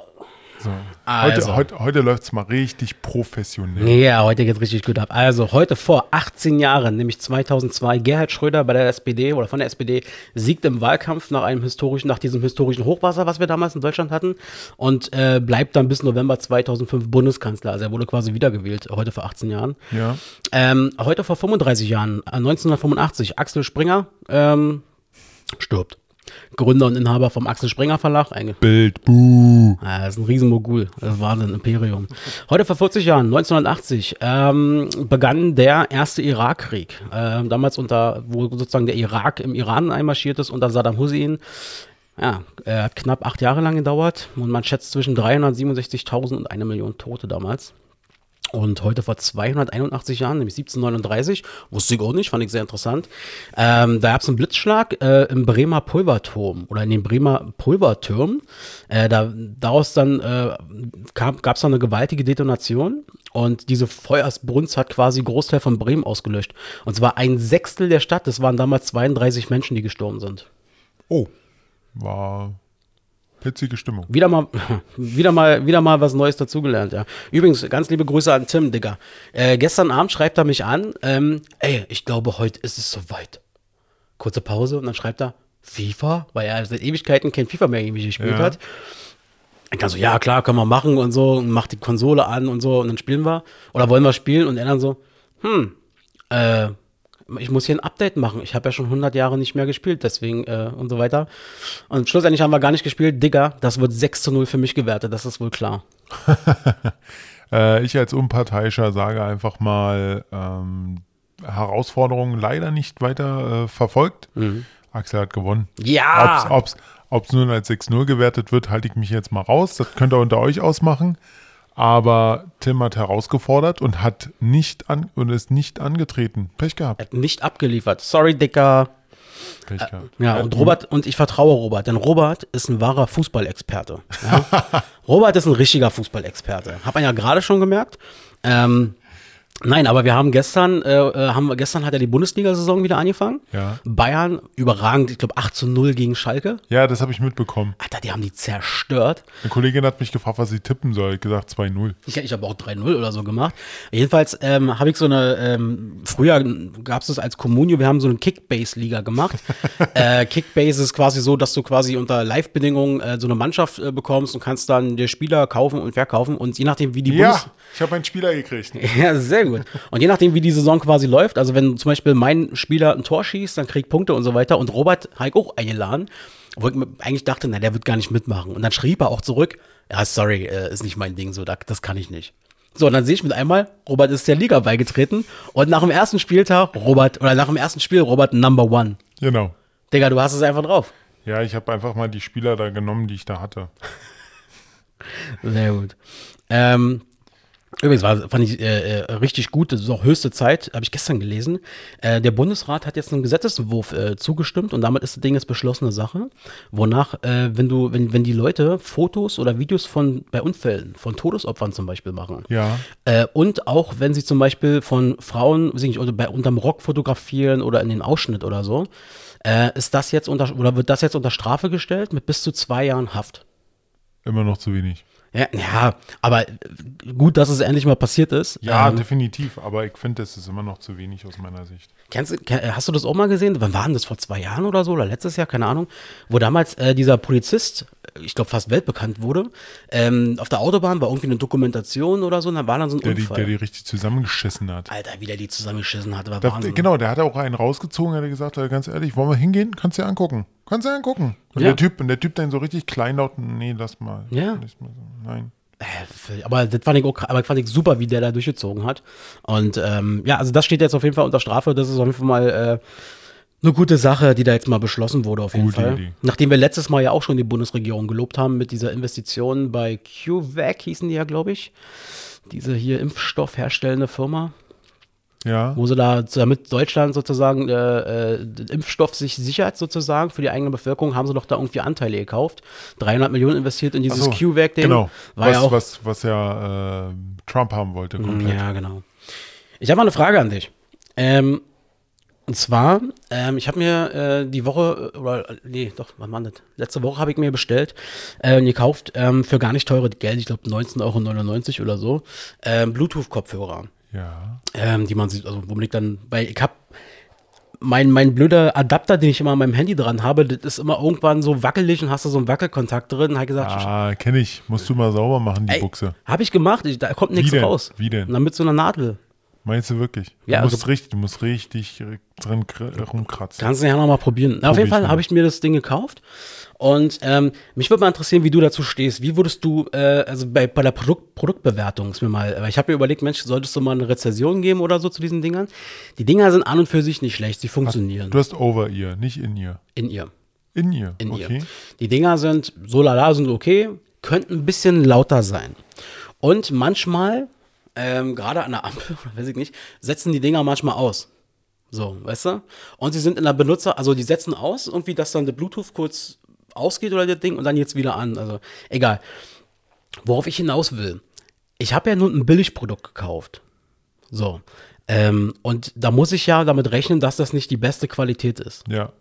S1: So.
S2: Also.
S1: Heute, heute, heute läuft es mal richtig professionell.
S2: Ja, heute geht richtig gut ab. Also heute vor 18 Jahren, nämlich 2002, Gerhard Schröder bei der SPD oder von der SPD siegt im Wahlkampf nach einem historischen, nach diesem historischen Hochwasser, was wir damals in Deutschland hatten, und äh, bleibt dann bis November 2005 Bundeskanzler. Also er wurde quasi wiedergewählt, heute vor 18 Jahren.
S1: Ja.
S2: Ähm, heute vor 35 Jahren, äh, 1985, Axel Springer ähm, stirbt. Gründer und Inhaber vom Axel Springer Verlag, ein
S1: Bild, buh.
S2: ja, das ist ein Riesenmogul. Das ist Wahnsinn, Imperium. Heute vor 40 Jahren, 1980, ähm, begann der erste Irakkrieg. Ähm, damals unter, wo sozusagen der Irak im Iran einmarschiert ist, unter Saddam Hussein. Ja, er hat knapp acht Jahre lang gedauert und man schätzt zwischen 367.000 und eine Million Tote damals. Und heute vor 281 Jahren, nämlich 1739, wusste ich auch nicht, fand ich sehr interessant. Ähm, da gab es einen Blitzschlag äh, im Bremer Pulverturm oder in den Bremer Pulvertürmen. Äh, da, daraus dann äh, gab es dann eine gewaltige Detonation und diese Feuersbrunst hat quasi Großteil von Bremen ausgelöscht. Und zwar ein Sechstel der Stadt, das waren damals 32 Menschen, die gestorben sind.
S1: Oh. War hitzige Stimmung.
S2: Wieder mal, wieder mal, wieder mal was Neues dazugelernt, ja. Übrigens, ganz liebe Grüße an Tim, Digga. Äh, gestern Abend schreibt er mich an, ähm, ey, ich glaube, heute ist es soweit. Kurze Pause und dann schreibt er, FIFA, weil er seit Ewigkeiten kein FIFA mehr irgendwie gespielt
S1: Ja.
S2: hat. Ich dann so, ja klar, können wir machen und so, und macht die Konsole an und so, und dann spielen wir. Oder wollen wir spielen? Und er dann so, hm, äh, ich muss hier ein Update machen. Ich habe ja schon 100 Jahre nicht mehr gespielt, deswegen äh, und so weiter. Und schlussendlich haben wir gar nicht gespielt. Digga, das wird 6 zu 0 für mich gewertet, das ist wohl klar.
S1: Äh, ich als Unparteiischer sage einfach mal, ähm, Herausforderungen leider nicht weiter äh, verfolgt. Axel hat gewonnen.
S2: Ja!
S1: Ob's, ob's nun als 6-0 gewertet wird, halte ich mich jetzt mal raus. Das könnt ihr unter euch ausmachen. Aber Tim hat herausgefordert und hat nicht an und ist nicht angetreten. Pech gehabt.
S2: Hat nicht abgeliefert. Sorry, Dicker.
S1: Pech gehabt.
S2: Ja, und Robert, und ich vertraue Robert, denn Robert ist ein wahrer Fußballexperte. Ja? Robert ist ein richtiger Fußballexperte. Hat man ja gerade schon gemerkt. Ähm, nein, aber wir haben gestern, äh, äh, haben, wir- gestern hat ja die Bundesliga-Saison wieder angefangen.
S1: Ja.
S2: Bayern überragend, ich glaube 8 zu 0 gegen Schalke.
S1: Ja, das habe ich mitbekommen.
S2: Alter, die haben die zerstört.
S1: Eine Kollegin hat mich gefragt, was sie tippen soll. Ich gesagt 2-0.
S2: Ich, ich habe auch 3-0 oder so gemacht. Jedenfalls ähm, habe ich so eine, ähm, früher gab es das als Communio, wir haben so eine Kickbase-Liga gemacht. äh, Kickbase ist quasi so, dass du quasi unter Live-Bedingungen äh, so eine Mannschaft äh, bekommst und kannst dann dir Spieler kaufen und verkaufen und je nachdem, wie die
S1: Ja,
S2: Bundes
S1: ich habe einen Spieler gekriegt.
S2: ja, sehr gut. Und je nachdem, wie die Saison quasi läuft, also wenn zum Beispiel mein Spieler ein Tor schießt, dann kriegt Punkte und so weiter. Und Robert habe ich auch eingeladen, wo ich mir eigentlich dachte, na, der wird gar nicht mitmachen. Und dann schrieb er auch zurück, ja, sorry, äh, ist nicht mein Ding, so, da- das kann ich nicht. So, und dann sehe ich mit einmal, Robert ist der Liga beigetreten und nach dem ersten Spieltag, Robert, oder nach dem ersten Spiel, Robert Number One.
S1: Genau.
S2: Digga, du hast es einfach drauf.
S1: Ja, ich habe einfach mal die Spieler da genommen, die ich da hatte.
S2: Sehr gut. Ähm, Übrigens war, fand ich äh, äh, richtig gut, das ist auch höchste Zeit, habe ich gestern gelesen. Äh, der Bundesrat hat jetzt einen Gesetzesentwurf äh, zugestimmt und damit ist das Ding jetzt beschlossene Sache, wonach, äh, wenn du, wenn, wenn die Leute Fotos oder Videos von bei Unfällen, von Todesopfern zum Beispiel machen,
S1: Ja.
S2: äh, und auch wenn sie zum Beispiel von Frauen, weiß ich nicht, oder bei unterm Rock fotografieren oder in den Ausschnitt oder so, ist das jetzt unter oder wird das jetzt unter Strafe gestellt mit bis zu zwei Jahren Haft.
S1: Immer noch zu wenig.
S2: Ja, ja, aber gut, dass es endlich mal passiert ist.
S1: Ja,
S2: Ähm,
S1: definitiv. Aber ich finde, das ist immer noch zu wenig aus meiner Sicht.
S2: Kennst, hast du das auch mal gesehen? Wann war denn das? Vor zwei Jahren oder so? Oder letztes Jahr? Keine Ahnung. Wo damals äh, dieser Polizist, ich glaube fast weltbekannt wurde, ähm, auf der Autobahn war irgendwie eine Dokumentation oder so, und dann war dann so ein
S1: Der die,
S2: Unfall.
S1: der die richtig zusammengeschissen hat.
S2: Alter, wie der die zusammengeschissen hat, war
S1: Da,
S2: Wahnsinn.
S1: genau, der hat auch einen rausgezogen, hat er gesagt, äh, ganz ehrlich, wollen wir hingehen? Kannst du dir angucken. Kannst du dir angucken. Und
S2: Ja.
S1: der Typ, und der Typ dann so richtig kleinlaut, nee, lass mal.
S2: Ja.
S1: Lass mal so. Nein.
S2: Äh, Aber das fand ich auch, aber fand ich super, wie der da durchgezogen hat. Und ähm, ja, also das steht jetzt auf jeden Fall unter Strafe. Das ist auf jeden Fall mal äh, eine gute Sache, die da jetzt mal beschlossen wurde, auf jeden
S1: Gute
S2: Fall.
S1: Idee.
S2: Nachdem wir letztes Mal ja auch schon die Bundesregierung gelobt haben mit dieser Investition bei CureVac, hießen die ja, glaube ich. Diese hier Impfstoff herstellende Firma,
S1: Ja.
S2: wo sie da, damit Deutschland sozusagen äh, äh, den Impfstoff sich sichert, sozusagen für die eigene Bevölkerung, haben sie doch da irgendwie Anteile gekauft. 300 Millionen investiert in dieses
S1: so,
S2: CureVac-Ding.
S1: Genau.
S2: War
S1: was,
S2: ja auch
S1: was, was ja äh, Trump haben wollte, komplett.
S2: ja, genau. Ich habe mal eine Frage an dich. Ähm, und zwar, ähm, ich habe mir äh, die Woche, äh, oder äh, nee, doch, wann war das? Letzte Woche habe ich mir bestellt äh, und gekauft ähm, für gar nicht teure Geld, ich glaube 19,99 Euro oder so, ähm, Bluetooth-Kopfhörer,
S1: Ja.
S2: ähm, die man sieht, also womit ich dann, weil ich habe mein, mein blöder Adapter, den ich immer an meinem Handy dran habe, das ist immer irgendwann so wackelig und hast du so einen Wackelkontakt drin. Habe ich gesagt,
S1: Ah, kenne ich. Musst du mal sauber machen, die
S2: ey,
S1: Buchse.
S2: habe ich gemacht, ich, da kommt nichts raus.
S1: Wie denn?
S2: Na, mit so einer Nadel.
S1: Meinst du wirklich? Du
S2: Ja,
S1: musst
S2: also-
S1: richtig, du musst richtig drin kr- rumkratzen.
S2: Kannst du ja noch mal probieren. Na, auf
S1: Probier
S2: jeden Fall habe ich mir das Ding gekauft. Und ähm, mich würde mal interessieren, wie du dazu stehst. Wie würdest du, äh, also bei, bei der Produkt, Produktbewertung ist mir mal, ich habe mir überlegt, Mensch, solltest du mal eine Rezession geben oder so zu diesen Dingern? Die Dinger sind an und für sich nicht schlecht, sie funktionieren
S1: Du hast Over-Ear, nicht In-Ear.
S2: in ihr.
S1: In-Ear,
S2: In
S1: okay.
S2: ihr. Die Dinger sind so lala, sind okay, könnten ein bisschen lauter sein. Und manchmal, ähm, gerade an der Ampel, oder weiß ich nicht, setzen die Dinger manchmal aus. So, weißt du? Und sie sind in der Benutzer, also die setzen aus, irgendwie, dass dann der Bluetooth kurz ausgeht oder das Ding und dann jetzt wieder an. Also, egal. Worauf ich hinaus will. Ich habe ja nun ein Billigprodukt gekauft. So. Ähm, und da muss ich ja damit rechnen, dass das nicht die beste Qualität ist.
S1: Ja.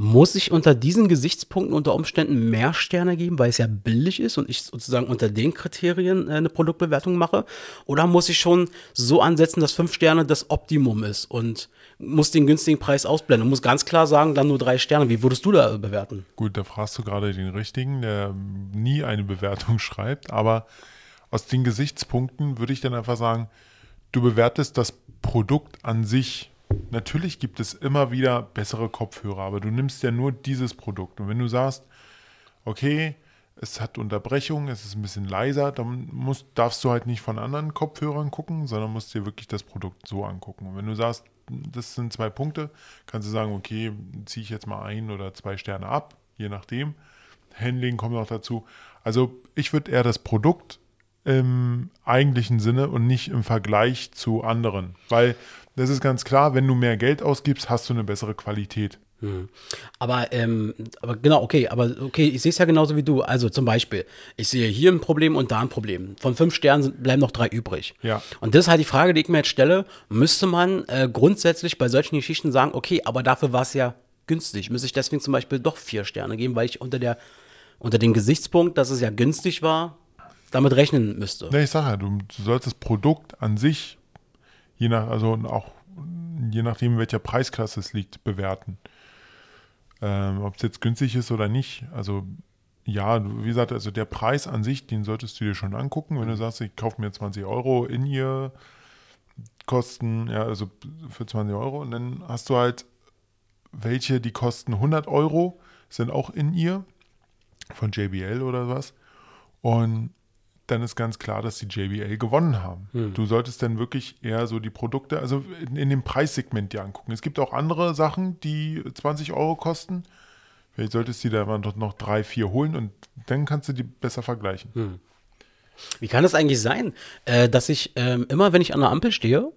S2: Muss ich unter diesen Gesichtspunkten unter Umständen mehr Sterne geben, weil es ja billig ist und ich sozusagen unter den Kriterien äh, eine Produktbewertung mache? Oder muss ich schon so ansetzen, dass fünf Sterne das Optimum ist und muss den günstigen Preis ausblenden und muss ganz klar sagen, dann nur drei Sterne. Wie würdest du da bewerten?
S1: Gut, da fragst du gerade den Richtigen, der ähm, nie eine Bewertung schreibt, aber aus den Gesichtspunkten würde ich dann einfach sagen, du bewertest das Produkt an sich. Natürlich gibt es immer wieder bessere Kopfhörer, aber du nimmst ja nur dieses Produkt. Und wenn du sagst, okay, es hat Unterbrechung, es ist ein bisschen leiser, dann musst, darfst du halt nicht von anderen Kopfhörern gucken, sondern musst dir wirklich das Produkt so angucken. Und wenn du sagst, das sind zwei Punkte, kannst du sagen, okay, ziehe ich jetzt mal ein oder zwei Sterne ab, je nachdem. Handling kommt noch dazu. Also ich würde eher das Produkt im eigentlichen Sinne und nicht im Vergleich zu anderen. Weil das ist ganz klar, wenn du mehr Geld ausgibst, hast du eine bessere Qualität.
S2: Aber, ähm, aber genau, okay, aber okay, ich sehe es ja genauso wie du. Also zum Beispiel, ich sehe hier ein Problem und da ein Problem. Von fünf Sternen sind, bleiben noch drei übrig.
S1: Ja.
S2: Und das ist halt die Frage, die ich mir jetzt stelle. Müsste man äh, grundsätzlich bei solchen Geschichten sagen, okay, aber dafür war es ja günstig. Müsste ich deswegen zum Beispiel doch vier Sterne geben, weil ich unter der unter dem Gesichtspunkt, dass es ja günstig war, damit rechnen müsste.
S1: Ne, ich sage ja, du, du sollst das Produkt an sich, je nach, also auch je nachdem, in welcher Preisklasse es liegt, bewerten. Ähm, Ob es jetzt günstig ist oder nicht. Also ja, wie gesagt, also der Preis an sich, den solltest du dir schon angucken. Wenn du sagst, ich kaufe mir 20 Euro in ihr kosten, ja, also für 20 Euro und dann hast du halt welche, die kosten 100 Euro, sind auch in ihr von JBL oder was. Und dann ist ganz klar, dass die JBL gewonnen haben. Du solltest dann wirklich eher so die Produkte, also in, in dem Preissegment dir angucken. Es gibt auch andere Sachen, die 20 Euro kosten. Vielleicht solltest du dir da mal noch, noch drei, vier holen und dann kannst du die besser vergleichen.
S2: Wie kann es eigentlich sein, äh, dass ich ähm, immer, wenn ich an der Ampel stehe,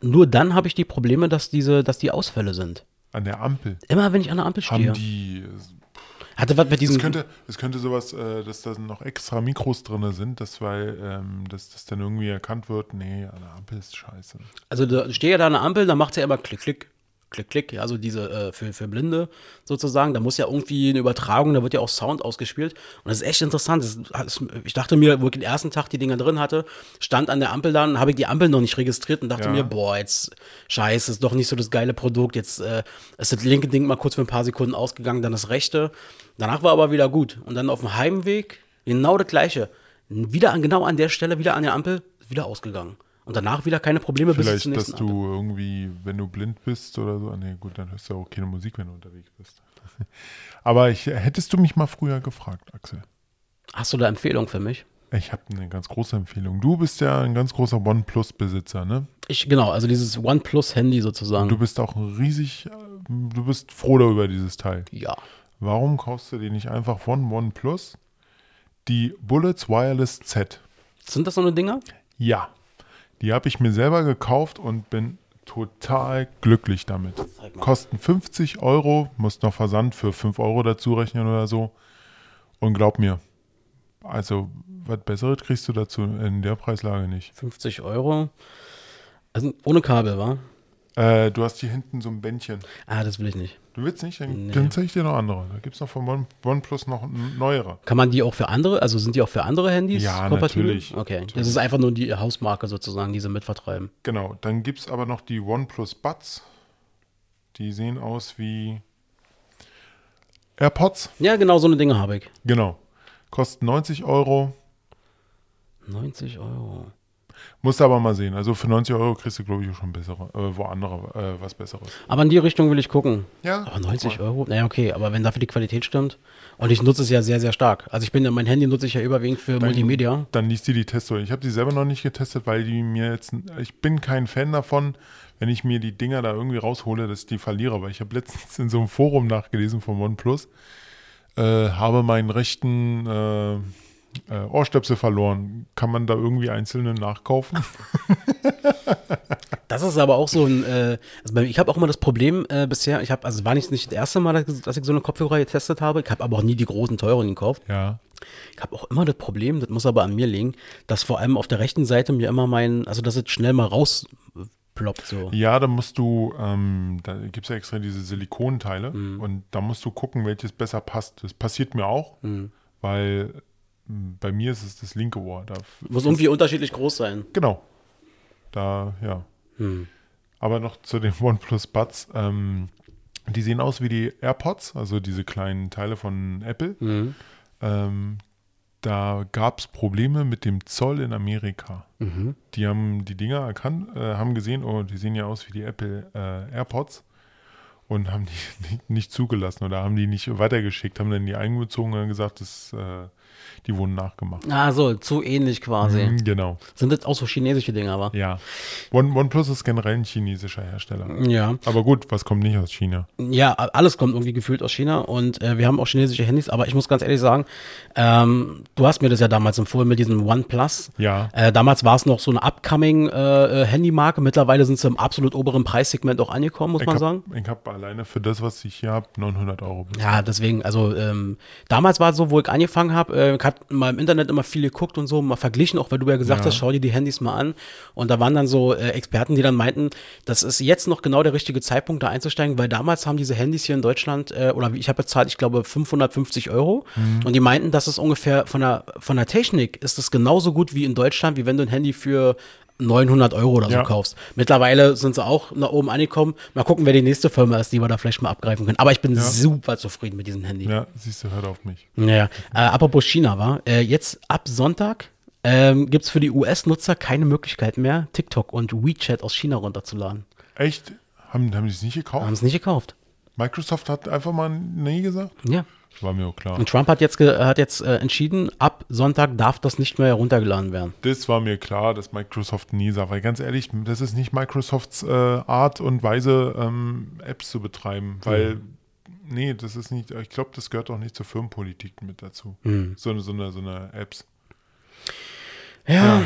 S2: nur dann habe ich die Probleme, dass diese, dass die Ausfälle sind.
S1: An der Ampel
S2: Immer wenn ich an der Ampel stehe.
S1: haben die.
S2: Hatte was mit diesem.
S1: Es könnte, es könnte sowas, äh, dass da noch extra Mikros drin sind, dass, weil ähm, dass das dann irgendwie erkannt wird, nee, an der Ampel ist scheiße.
S2: Also da stehe ja da der Ampel, da macht ja immer Klick, Klick, Klick, Klick. ja, Also diese äh, für, für Blinde sozusagen. Da muss ja irgendwie eine Übertragung, da wird ja auch Sound ausgespielt. Und das ist echt interessant. Das, das, ich dachte mir, wo ich den ersten Tag die Dinger drin hatte, stand an der Ampel da und habe ich die Ampel noch nicht registriert und dachte
S1: Ja.
S2: mir, boah, jetzt scheiße, ist doch nicht so das geile Produkt. Jetzt äh, ist das linke Ding mal kurz für ein paar Sekunden ausgegangen, dann das rechte. Danach war aber wieder gut. Und dann auf dem Heimweg genau das gleiche. Wieder an, genau an der Stelle, wieder an der Ampel, wieder ausgegangen. Und danach wieder keine Probleme bis
S1: Vielleicht,
S2: zur
S1: dass
S2: nächsten
S1: du
S2: Ampel.
S1: irgendwie, wenn du blind bist oder so, ah, nee, gut, dann hörst du auch keine Musik, wenn du unterwegs bist. Aber ich, hättest du mich mal früher gefragt, Axel?
S2: Hast du da Empfehlungen für mich?
S1: Ich habe eine ganz große Empfehlung. Du bist ja ein ganz großer OnePlus-Besitzer, ne?
S2: Ich, genau, also dieses OnePlus-Handy sozusagen.
S1: Du bist auch riesig, äh, du bist froh darüber, dieses Teil.
S2: ja.
S1: Warum kaufst du dir nicht einfach von OnePlus die Bullets Wireless Z?
S2: Sind das so eine Dinger?
S1: Ja, die habe ich mir selber gekauft und bin total glücklich damit. Kosten 50 Euro, musst noch Versand für 5 Euro dazu rechnen oder so. Und glaub mir, also was Besseres kriegst du dazu in der Preislage nicht.
S2: 50 Euro. Also ohne Kabel, wa?
S1: Äh, du hast hier hinten so ein Bändchen.
S2: Ah, das will ich nicht.
S1: Du willst nicht? Dann,
S2: Nee.
S1: dann zeige ich dir noch andere. Da gibt es noch von One, OnePlus noch neuere.
S2: Kann man die auch für andere, also sind die auch für andere Handys
S1: Ja,
S2: kompatibel?
S1: natürlich.
S2: Okay,
S1: Natürlich.
S2: das ist einfach nur die Hausmarke sozusagen, die sie mitvertreiben.
S1: Genau, dann gibt es aber noch die OnePlus Buds. Die sehen aus wie AirPods.
S2: Ja, genau so eine Dinge habe ich.
S1: Genau. Kosten 90 Euro.
S2: 90 Euro.
S1: Musst du aber mal sehen. Also für 90 Euro kriegst du, glaube ich, auch schon bessere, äh, wo andere, äh, was Besseres.
S2: Aber in die Richtung will ich gucken.
S1: Ja.
S2: Aber 90
S1: guck mal.
S2: Euro? Naja, okay, aber wenn dafür die Qualität stimmt. Und ich nutze es ja sehr, sehr stark. Also ich bin ja, mein Handy nutze ich ja überwiegend für Multimedia.
S1: Dann liest die die Tests durch. Ich habe die selber noch nicht getestet, weil die mir jetzt, ich bin kein Fan davon, wenn ich mir die Dinger da irgendwie raushole, dass ich die verliere. Weil ich habe letztens in so einem Forum nachgelesen von OnePlus, äh, habe meinen rechten äh, Ohrstöpsel verloren. Kann man da irgendwie einzelne nachkaufen?
S2: Das ist aber auch so ein, äh, also ich habe auch immer das Problem äh, bisher, ich habe, also war nicht, nicht das erste Mal, dass, ich so eine Kopfhörer getestet habe, ich habe aber auch nie die großen teuren gekauft.
S1: ja.
S2: Ich habe auch immer das Problem, das muss aber an mir liegen, dass vor allem auf der rechten Seite mir immer mein, also dass es schnell mal rausploppt so.
S1: Ja, da musst du, ähm, da gibt es ja extra diese Silikonteile
S2: Mhm.
S1: und da musst du gucken, welches besser passt. Das passiert mir auch,
S2: Mhm.
S1: weil bei mir ist es das linke Ohr. Da,
S2: Muss irgendwie unterschiedlich groß sein.
S1: genau. Da, ja.
S2: Hm.
S1: Aber noch zu den OnePlus Buds. Ähm, die sehen aus wie die AirPods, also diese kleinen Teile von Apple.
S2: Mhm.
S1: Ähm, da gab es Probleme mit dem Zoll in Amerika.
S2: Mhm.
S1: Die haben die Dinger erkannt, äh, haben gesehen, oh, die sehen ja aus wie die Apple äh, AirPods und haben die nicht, nicht zugelassen oder haben die nicht weitergeschickt, haben dann die eingezogen und gesagt, das, äh, die wurden nachgemacht.
S2: Ah, so, zu ähnlich quasi.
S1: Mhm, genau,
S2: Sind das auch so chinesische Dinger, aber?
S1: ja. One, OnePlus ist generell ein chinesischer Hersteller.
S2: Ja.
S1: Aber gut, was kommt nicht aus China?
S2: Ja, alles kommt irgendwie gefühlt aus China und äh, wir haben auch chinesische Handys, aber ich muss ganz ehrlich sagen, ähm, du hast mir das ja damals empfohlen mit diesem OnePlus.
S1: Ja.
S2: Äh, damals war es noch so eine upcoming äh, äh, Handymarke. Mittlerweile sind sie im absolut oberen Preissegment auch angekommen, muss
S1: Ich
S2: man
S1: habe
S2: sagen.
S1: hab alleine für das, was ich hier habe, 900 Euro bezahlt.
S2: Ja, deswegen, also ähm, damals war es so, wo ich angefangen habe, äh, ich habe mal im Internet immer viel geguckt und so, mal verglichen, auch weil du ja gesagt
S1: Ja.
S2: hast, schau dir die Handys mal an. Und da waren dann so äh, Experten, die dann meinten, das ist jetzt noch genau der richtige Zeitpunkt, da einzusteigen, weil damals haben diese Handys hier in Deutschland, äh, oder wie ich habe bezahlt, ich glaube 550 Euro. Und die meinten, das ist ungefähr von der, von der Technik ist es genauso gut wie in Deutschland, wie wenn du ein Handy für 900 Euro oder so
S1: Ja.
S2: kaufst. Mittlerweile sind sie auch nach oben angekommen. Mal gucken, wer die nächste Firma ist, die wir da vielleicht mal abgreifen können. Aber ich bin super zufrieden mit diesem Handy.
S1: Ja, siehst du, hört auf mich.
S2: Ja, äh, apropos China war, äh, jetzt ab Sonntag ähm, gibt es für die US-Nutzer keine Möglichkeit mehr, TikTok und WeChat aus China runterzuladen.
S1: Echt? Haben, haben die es nicht gekauft?
S2: Haben es nicht gekauft.
S1: Microsoft hat einfach mal Nee gesagt?
S2: Ja.
S1: War mir auch klar.
S2: Und Trump hat jetzt, hat jetzt äh, entschieden, ab Sonntag darf das nicht mehr heruntergeladen werden.
S1: Das war mir klar, dass Microsoft nie sagt, weil ganz ehrlich, das ist nicht Microsofts äh, Art und Weise, ähm, Apps zu betreiben, weil, nee, das ist nicht, ich glaube, das gehört auch nicht zur Firmenpolitik mit dazu. So, eine- so, eine, so eine Apps.
S2: Ja.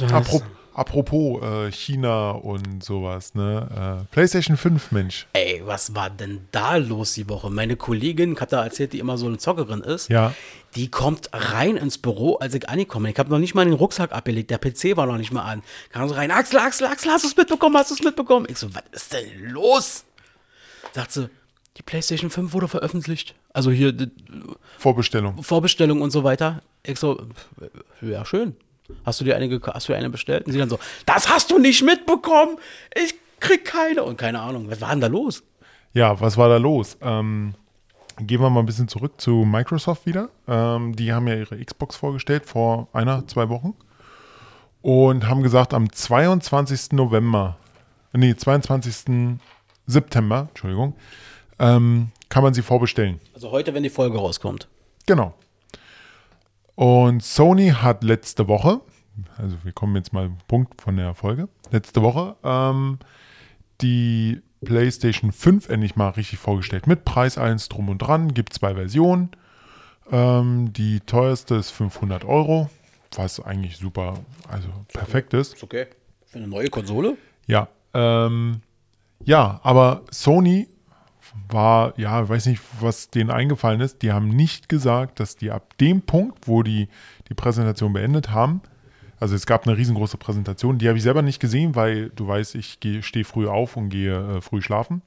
S1: ja. Apropos, apropos äh, China und sowas, ne? Äh, PlayStation 5, Mensch.
S2: Ey, was war denn da los die Woche? Meine Kollegin hat da erzählt, die immer so eine Zockerin ist.
S1: Ja.
S2: Die kommt rein ins Büro, als ich angekommen bin. Ich habe noch nicht mal den Rucksack abgelegt. Der PC war noch nicht mal an. Kam so rein. Axel, Axel, Axel, hast du es mitbekommen? Hast du es mitbekommen? Ich so, was ist denn los? Sagt sie, die PlayStation 5 wurde veröffentlicht. Also hier
S1: Vorbestellung.
S2: Vorbestellung und so weiter. Ich so, ja, schön. Hast du dir eine, hast du eine bestellt? Und sie dann so, das hast du nicht mitbekommen. Ich krieg keine. Und keine Ahnung, was war denn da los?
S1: Ja, was war da los? Ähm, gehen wir mal ein bisschen zurück zu Microsoft wieder. Ähm, die haben ja ihre Xbox vorgestellt vor einer, zwei Wochen. Und haben gesagt, am 22. November, nee, 22. September, Entschuldigung, ähm, kann man sie vorbestellen.
S2: Also heute, wenn die Folge rauskommt.
S1: Genau. Und Sony hat letzte Woche, also wir kommen jetzt mal Punkt von der Folge, letzte Woche ähm, die PlayStation 5 endlich mal richtig vorgestellt. Mit Preis 1 drum und dran, gibt zwei Versionen. Ähm, die teuerste ist 500 Euro, was eigentlich super, also perfekt ist.
S2: Ist okay. Für eine neue Konsole?
S1: Ja. Ähm, ja, aber Sony war, ja, ich weiß nicht, was denen eingefallen ist. Die haben nicht gesagt, dass die ab dem Punkt, wo die die Präsentation beendet haben, also es gab eine riesengroße Präsentation, die habe ich selber nicht gesehen, weil du weißt, ich stehe früh auf und gehe äh, früh schlafen.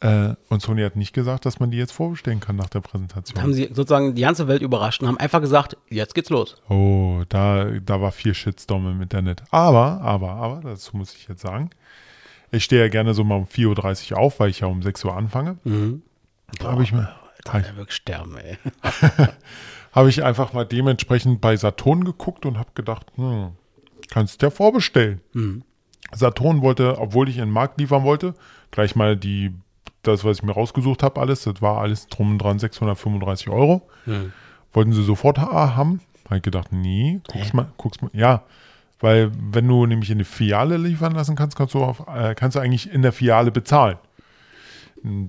S1: Äh, und Sony hat nicht gesagt, dass man die jetzt vorbestellen kann nach der Präsentation.
S2: Haben sie sozusagen die ganze Welt überrascht und haben einfach gesagt, jetzt geht's los.
S1: Oh, da, da war viel Shitstorm im Internet. Aber, aber, aber, dazu muss ich jetzt sagen, ich stehe ja gerne so mal um 4.30 Uhr auf, weil ich ja um 6 Uhr anfange.
S2: Mhm.
S1: Da habe ich mir.
S2: Da kann er wirklich sterben, ey.
S1: habe ich einfach mal dementsprechend bei Saturn geguckt und habe gedacht, hm, kannst du ja vorbestellen.
S2: Mhm.
S1: Saturn wollte, obwohl ich in den Markt liefern wollte, gleich mal die, das, was ich mir rausgesucht habe, alles, das war alles drum und dran 635 Euro.
S2: Mhm.
S1: Wollten sie sofort haben. Habe ich gedacht, nee, guck's mal, guck's mal. Ja, weil wenn du nämlich in die Filiale liefern lassen kannst, kannst du, auf, äh, kannst du eigentlich in der Filiale bezahlen.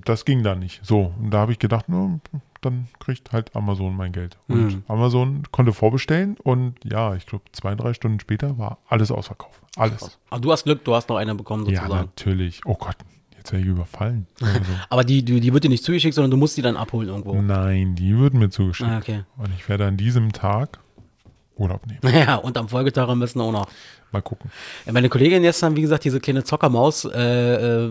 S1: Das ging da nicht. So, und da habe ich gedacht, no, dann kriegt halt Amazon mein Geld. Und
S2: Mhm.
S1: Amazon konnte vorbestellen und ja, ich glaube, zwei, drei Stunden später war alles ausverkauft. Alles.
S2: Aber du hast Glück, du hast noch eine bekommen
S1: Ja,
S2: sozusagen.
S1: natürlich. Oh Gott, jetzt werde ich überfallen. Also,
S2: Aber die, die, die wird dir nicht zugeschickt, sondern du musst die dann abholen irgendwo.
S1: nein, die würden mir zugeschickt.
S2: Ah, okay.
S1: Und ich werde an diesem Tag Urlaub nehmen.
S2: Ja, und am Folgetag am besten auch noch.
S1: Mal gucken.
S2: Ja, Meine Kollegin gestern, wie gesagt, diese kleine Zockermaus, äh, äh,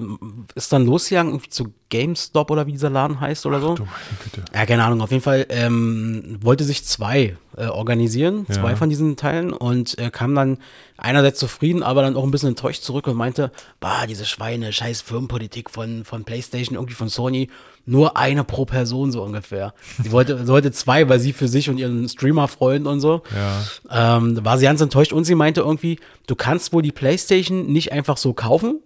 S2: ist dann losgegangen zu GameStop oder wie dieser Laden heißt oder so.
S1: Meine Güte.
S2: Ja, keine Ahnung. Auf jeden Fall ähm, wollte sich zwei äh, organisieren,
S1: Ja.
S2: zwei von diesen Teilen und äh, kam dann einerseits zufrieden, aber dann auch ein bisschen enttäuscht zurück und meinte, bah, diese Schweine, scheiß Firmenpolitik von, von PlayStation, irgendwie von Sony, nur eine pro Person so ungefähr. Sie wollte, sie wollte zwei, weil sie für sich und ihren Streamer-Freund und so.
S1: Ja.
S2: Ähm, war sie ganz enttäuscht und sie meinte irgendwie, du kannst wohl die PlayStation nicht einfach so kaufen,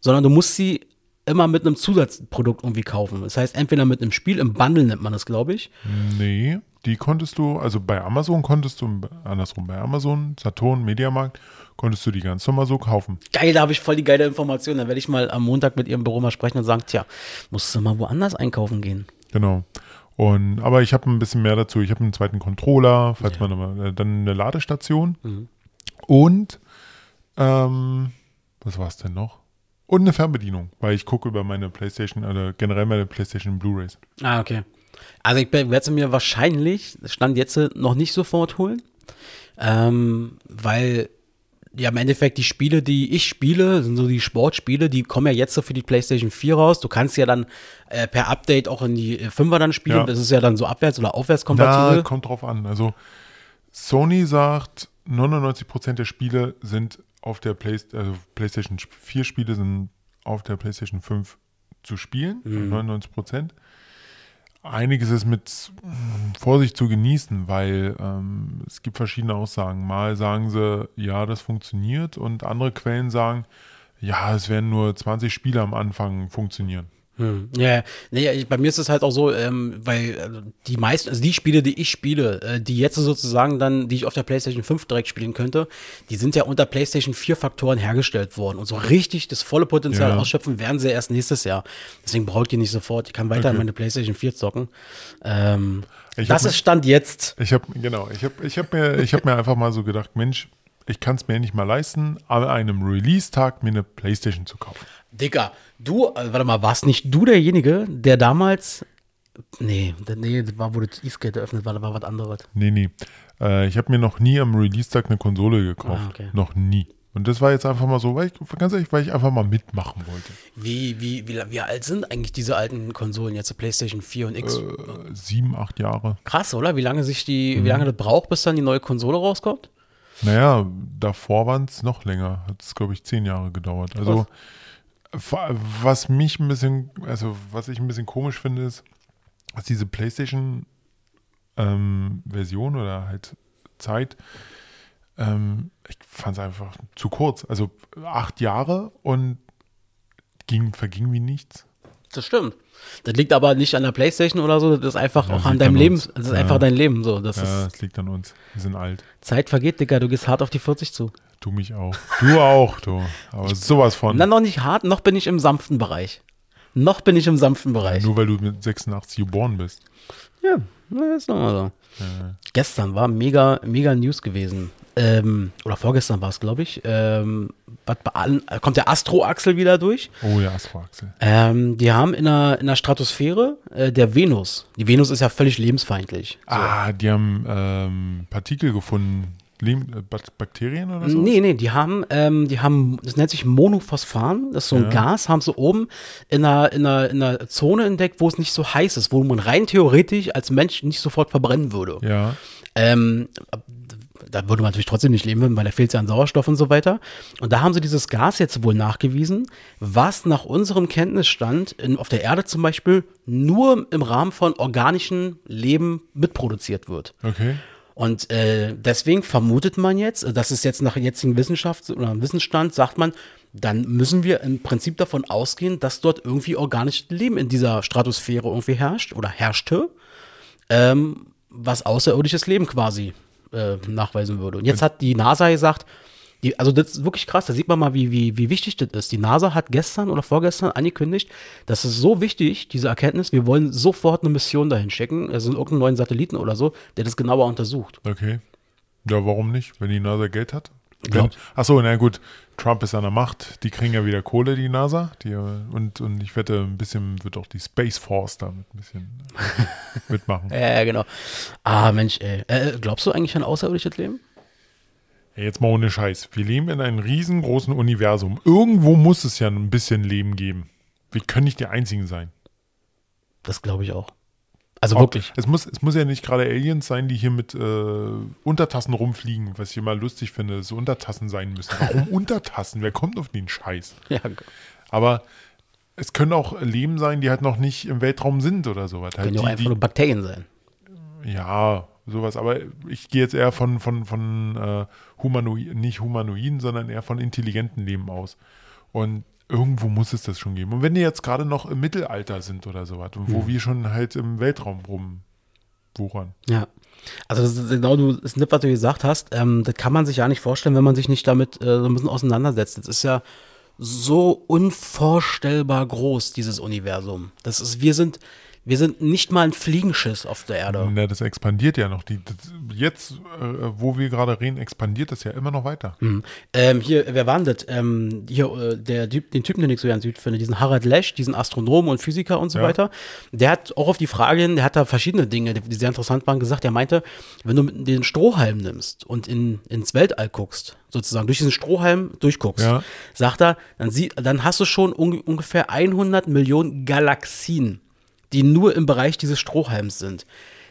S2: sondern du musst sie immer mit einem Zusatzprodukt irgendwie kaufen. Das heißt, entweder mit einem Spiel, im Bundle nennt man das, glaube ich.
S1: Nee, die konntest du, also bei Amazon konntest du, andersrum, bei Amazon, Saturn, Mediamarkt, konntest du die ganz normal so kaufen.
S2: Geil, da habe ich voll die geile Information. Dann werde ich mal am Montag mit ihrem Büro mal sprechen und sagen, tja, musst du mal woanders einkaufen gehen.
S1: Genau. Und, aber ich habe ein bisschen mehr dazu. Ich habe einen zweiten Controller, falls man aber, äh, dann eine Ladestation
S2: Mhm.
S1: und ähm, was war es denn noch? Und eine Fernbedienung, weil ich gucke über meine Playstation oder generell meine Playstation Blu-Rays.
S2: Ah, okay. Also ich werde sie mir wahrscheinlich, Stand jetzt, noch nicht sofort holen, ähm, weil ja im Endeffekt die Spiele, die ich spiele, sind so die Sportspiele, die kommen ja jetzt so für die PlayStation 4 raus. Du kannst ja dann äh, per Update auch in die äh, 5er dann spielen.
S1: Ja.
S2: Das ist ja dann so abwärts- oder aufwärtskompatibel.
S1: kommt drauf an. Also Sony sagt, 99% der Spiele sind auf der Play also PlayStation 4 Spiele sind auf der PlayStation 5 zu spielen,
S2: Mhm.
S1: 99%. Einiges ist mit Vorsicht zu genießen, weil ähm, es gibt verschiedene Aussagen. Mal sagen sie, ja, das funktioniert und andere Quellen sagen, ja, es werden nur 20 Spiele am Anfang funktionieren.
S2: Hm. Ja, nee, ich, bei mir ist es halt auch so, ähm, weil äh, die meisten, also die Spiele, die ich spiele, äh, die jetzt sozusagen dann, die ich auf der PlayStation 5 direkt spielen könnte, die sind ja unter PlayStation 4 Faktoren hergestellt worden. Und so richtig das volle Potenzial
S1: Ja.
S2: ausschöpfen werden sie erst nächstes Jahr. Deswegen brauche ich die nicht sofort. Ich kann weiter
S1: Okay.
S2: meine PlayStation 4 zocken. Ähm, das ist Stand jetzt.
S1: Ich habe genau, ich habe ich hab mir, ich hab mir einfach mal so gedacht, Mensch, ich kann es mir nicht mal leisten, an einem Release-Tag mir eine Playstation zu kaufen.
S2: Digga, du, äh, warte mal, warst nicht du derjenige, der damals. Nee, nee, das war, das Eastgate eröffnet war, da war was anderes.
S1: Nee, nee. Äh, ich habe mir noch nie am Release-Tag eine Konsole gekauft.
S2: Ah, okay.
S1: Noch nie. Und das war jetzt einfach mal so, weil ich, ganz ehrlich, weil ich einfach mal mitmachen wollte.
S2: Wie, wie, wie, wie alt sind eigentlich diese alten Konsolen jetzt, PlayStation 4 und X?
S1: Äh, sieben, acht Jahre.
S2: Krass, oder? Wie lange sich die,
S1: Mhm.
S2: wie lange das braucht, bis dann die neue Konsole rauskommt?
S1: Naja, davor waren es noch länger. Hat es, glaube ich, zehn Jahre gedauert. Also, fa- was mich ein bisschen, also was ich ein bisschen komisch finde, ist, dass diese PlayStation-Version oder halt Zeit, ähm, ich fand es einfach zu kurz. Also acht Jahre und ging, verging wie nichts.
S2: Das stimmt. Das liegt aber nicht an der Playstation oder so, das ist einfach
S1: Ja,
S2: auch an deinem
S1: an
S2: Leben, das ist
S1: Ja.
S2: einfach dein Leben so. Das
S1: Ja,
S2: ist,
S1: es liegt an uns. Wir sind alt.
S2: Zeit vergeht, Digga, du gehst hart auf die 40 zu.
S1: Du mich auch. Du auch, du. Aber sowas von.
S2: Na, noch nicht hart, noch bin ich im sanften Bereich. Noch bin ich im sanften Bereich.
S1: Nur weil du mit 86 geboren bist.
S2: Ja, na, ist nochmal so. Gestern war mega, mega News gewesen. Ähm, oder vorgestern war es, glaube ich. Ähm, allen, äh, kommt der Astro-Axel wieder durch.
S1: Oh ja, Astro-Axel.
S2: Ähm, die haben in der, in der Stratosphäre äh, der Venus. Die Venus ist ja völlig lebensfeindlich. So.
S1: Ah, die haben ähm, Partikel gefunden. Äh, Bak- Bakterien oder so?
S2: Nee, nee, die haben, ähm, die haben, das nennt sich Monophosphan, das ist so ein
S1: Ja.
S2: Gas, haben sie oben in einer, in, einer, in einer Zone entdeckt, wo es nicht so heiß ist, wo man rein theoretisch als Mensch nicht sofort verbrennen würde.
S1: Ja.
S2: Ähm, da würde man natürlich trotzdem nicht leben, weil da fehlt ja an Sauerstoff und so weiter. Und da haben sie dieses Gas jetzt wohl nachgewiesen, was nach unserem Kenntnisstand in, auf der Erde zum Beispiel nur im Rahmen von organischem Leben mitproduziert wird.
S1: Okay.
S2: Und äh, deswegen vermutet man jetzt, das ist jetzt nach jetzigem Wissenschafts- oder Wissensstand, sagt man, dann müssen wir im Prinzip davon ausgehen, dass dort irgendwie organisches Leben in dieser Stratosphäre irgendwie herrscht oder herrschte, ähm, was außerirdisches Leben quasi äh, nachweisen würde. Und jetzt hat die NASA gesagt, die, also das ist wirklich krass, da sieht man mal, wie, wie, wie wichtig das ist. Die NASA hat gestern oder vorgestern angekündigt, das ist so wichtig, diese Erkenntnis, wir wollen sofort eine Mission dahin schicken, also irgendeinen neuen Satelliten oder so, der das genauer untersucht.
S1: Okay. Ja, warum nicht? Wenn die NASA Geld hat? Wenn, achso, na gut, Trump ist an der Macht, die kriegen ja wieder Kohle, die NASA. Die, und, und ich wette, ein bisschen wird auch die Space Force damit ein bisschen äh, mitmachen.
S2: Ja, ja, genau. Ah, Mensch, ey. Äh, glaubst du eigentlich an außerirdisches Leben?
S1: Jetzt mal ohne Scheiß. Wir leben in einem riesengroßen Universum. Irgendwo muss es ja ein bisschen Leben geben. Wir können nicht die Einzigen sein.
S2: Das glaube ich auch. Also
S1: Auch-
S2: wirklich.
S1: Es muss, es muss ja nicht gerade Aliens sein, die hier mit äh, Untertassen rumfliegen, was ich immer lustig finde, dass so Untertassen sein müssen. Warum Untertassen? Wer kommt auf den Scheiß?
S2: Ja,
S1: Aber es können auch Leben sein, die halt noch nicht im Weltraum sind oder sowas. Halt
S2: können ja auch
S1: die,
S2: einfach
S1: die,
S2: nur Bakterien sein.
S1: ja, sowas. Aber ich gehe jetzt eher von, von, von äh, Humanoiden, nicht Humanoiden, sondern eher von intelligenten Leben aus. Und irgendwo muss es das schon geben. Und wenn die jetzt gerade noch im Mittelalter sind oder sowas, und wo wir schon halt im Weltraum rumwuchern.
S2: Ja. Also das ist genau du, das Snip, was du gesagt hast, ähm, das kann man sich ja nicht vorstellen, wenn man sich nicht damit äh, so ein bisschen auseinandersetzt. Das ist ja so unvorstellbar groß, dieses Universum. Das ist, wir sind, wir sind nicht mal ein Fliegenschiss auf der Erde.
S1: Na, das expandiert ja noch. Die, das, jetzt, äh, wo wir gerade reden, expandiert das ja immer noch weiter.
S2: Mhm. Ähm, hier, wer war denn das? Ähm, hier, äh, der Typ, den Typen, den ich so ganz süd finde, diesen Harald Lesch, diesen Astronomen und Physiker und so
S1: Ja.
S2: weiter. Der hat auch auf die Frage hin, der hat da verschiedene Dinge, die sehr interessant waren, gesagt. Er meinte, wenn du den Strohhalm nimmst und in, ins Weltall guckst, sozusagen durch diesen Strohhalm durchguckst,
S1: Ja.
S2: sagt er, dann, sie, dann hast du schon un ungefähr 100 Millionen Galaxien, die nur im Bereich dieses Strohhalms sind.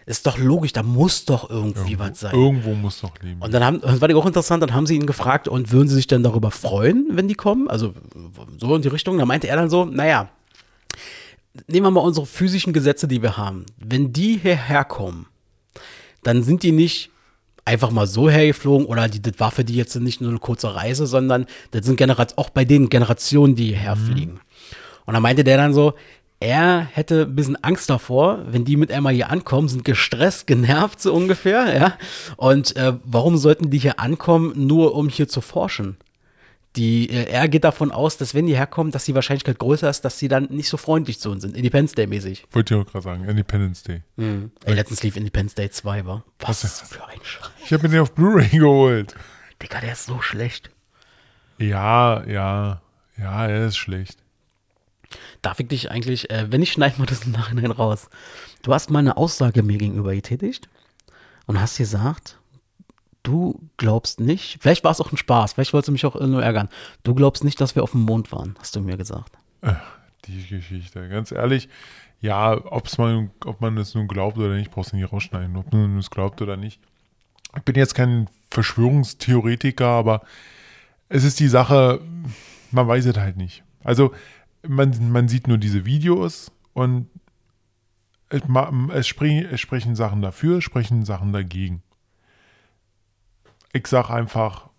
S2: Ist doch logisch, da muss doch irgendwie was sein.
S1: Irgendwo muss doch Leben.
S2: Und dann haben, das war auch interessant, dann haben sie ihn gefragt, und würden sie sich denn darüber freuen, wenn die kommen? Also so in die Richtung. Da meinte er dann so, naja, nehmen wir mal unsere physischen Gesetze, die wir haben. Wenn die hierher kommen, dann sind die nicht einfach mal so hergeflogen oder die, das war für die jetzt nicht nur eine kurze Reise, sondern das sind Generat auch bei den Generationen, die hierher fliegen. Und dann meinte der dann so, er hätte ein bisschen Angst davor, wenn die mit einmal hier ankommen, sind gestresst, genervt so ungefähr, ja. Und äh, warum sollten die hier ankommen, nur um hier zu forschen? Die, äh, er geht davon aus, dass wenn die herkommen, dass die Wahrscheinlichkeit größer ist, dass sie dann nicht so freundlich zu uns sind. Independence Day mäßig.
S1: Wollte ich auch gerade sagen, Independence Day.
S2: Mhm. Ey, letztens lief Independence Day 2, war. Was, Was für ein Scheiß.
S1: Ich habe mir den auf Blu-ray geholt.
S2: Digga, der ist so schlecht.
S1: Ja, ja, ja, er ist schlecht.
S2: Darf ich dich eigentlich, äh, wenn ich schneiden wir das im Nachhinein raus. Du hast mal eine Aussage mir gegenüber getätigt und hast gesagt, du glaubst nicht, vielleicht war es auch ein Spaß, vielleicht wolltest du mich auch nur ärgern. Du glaubst nicht, dass wir auf dem Mond waren, hast du mir gesagt.
S1: Die Geschichte, ganz ehrlich, ja, ob's man, ob man es nun glaubt oder nicht, brauchst du nicht rausschneiden, ob man es glaubt oder nicht. Ich bin jetzt kein Verschwörungstheoretiker, aber es ist die Sache, man weiß es halt nicht. Also man, man sieht nur diese Videos und es, es, sprechen, es sprechen Sachen dafür, es sprechen Sachen dagegen. Ich sag einfach,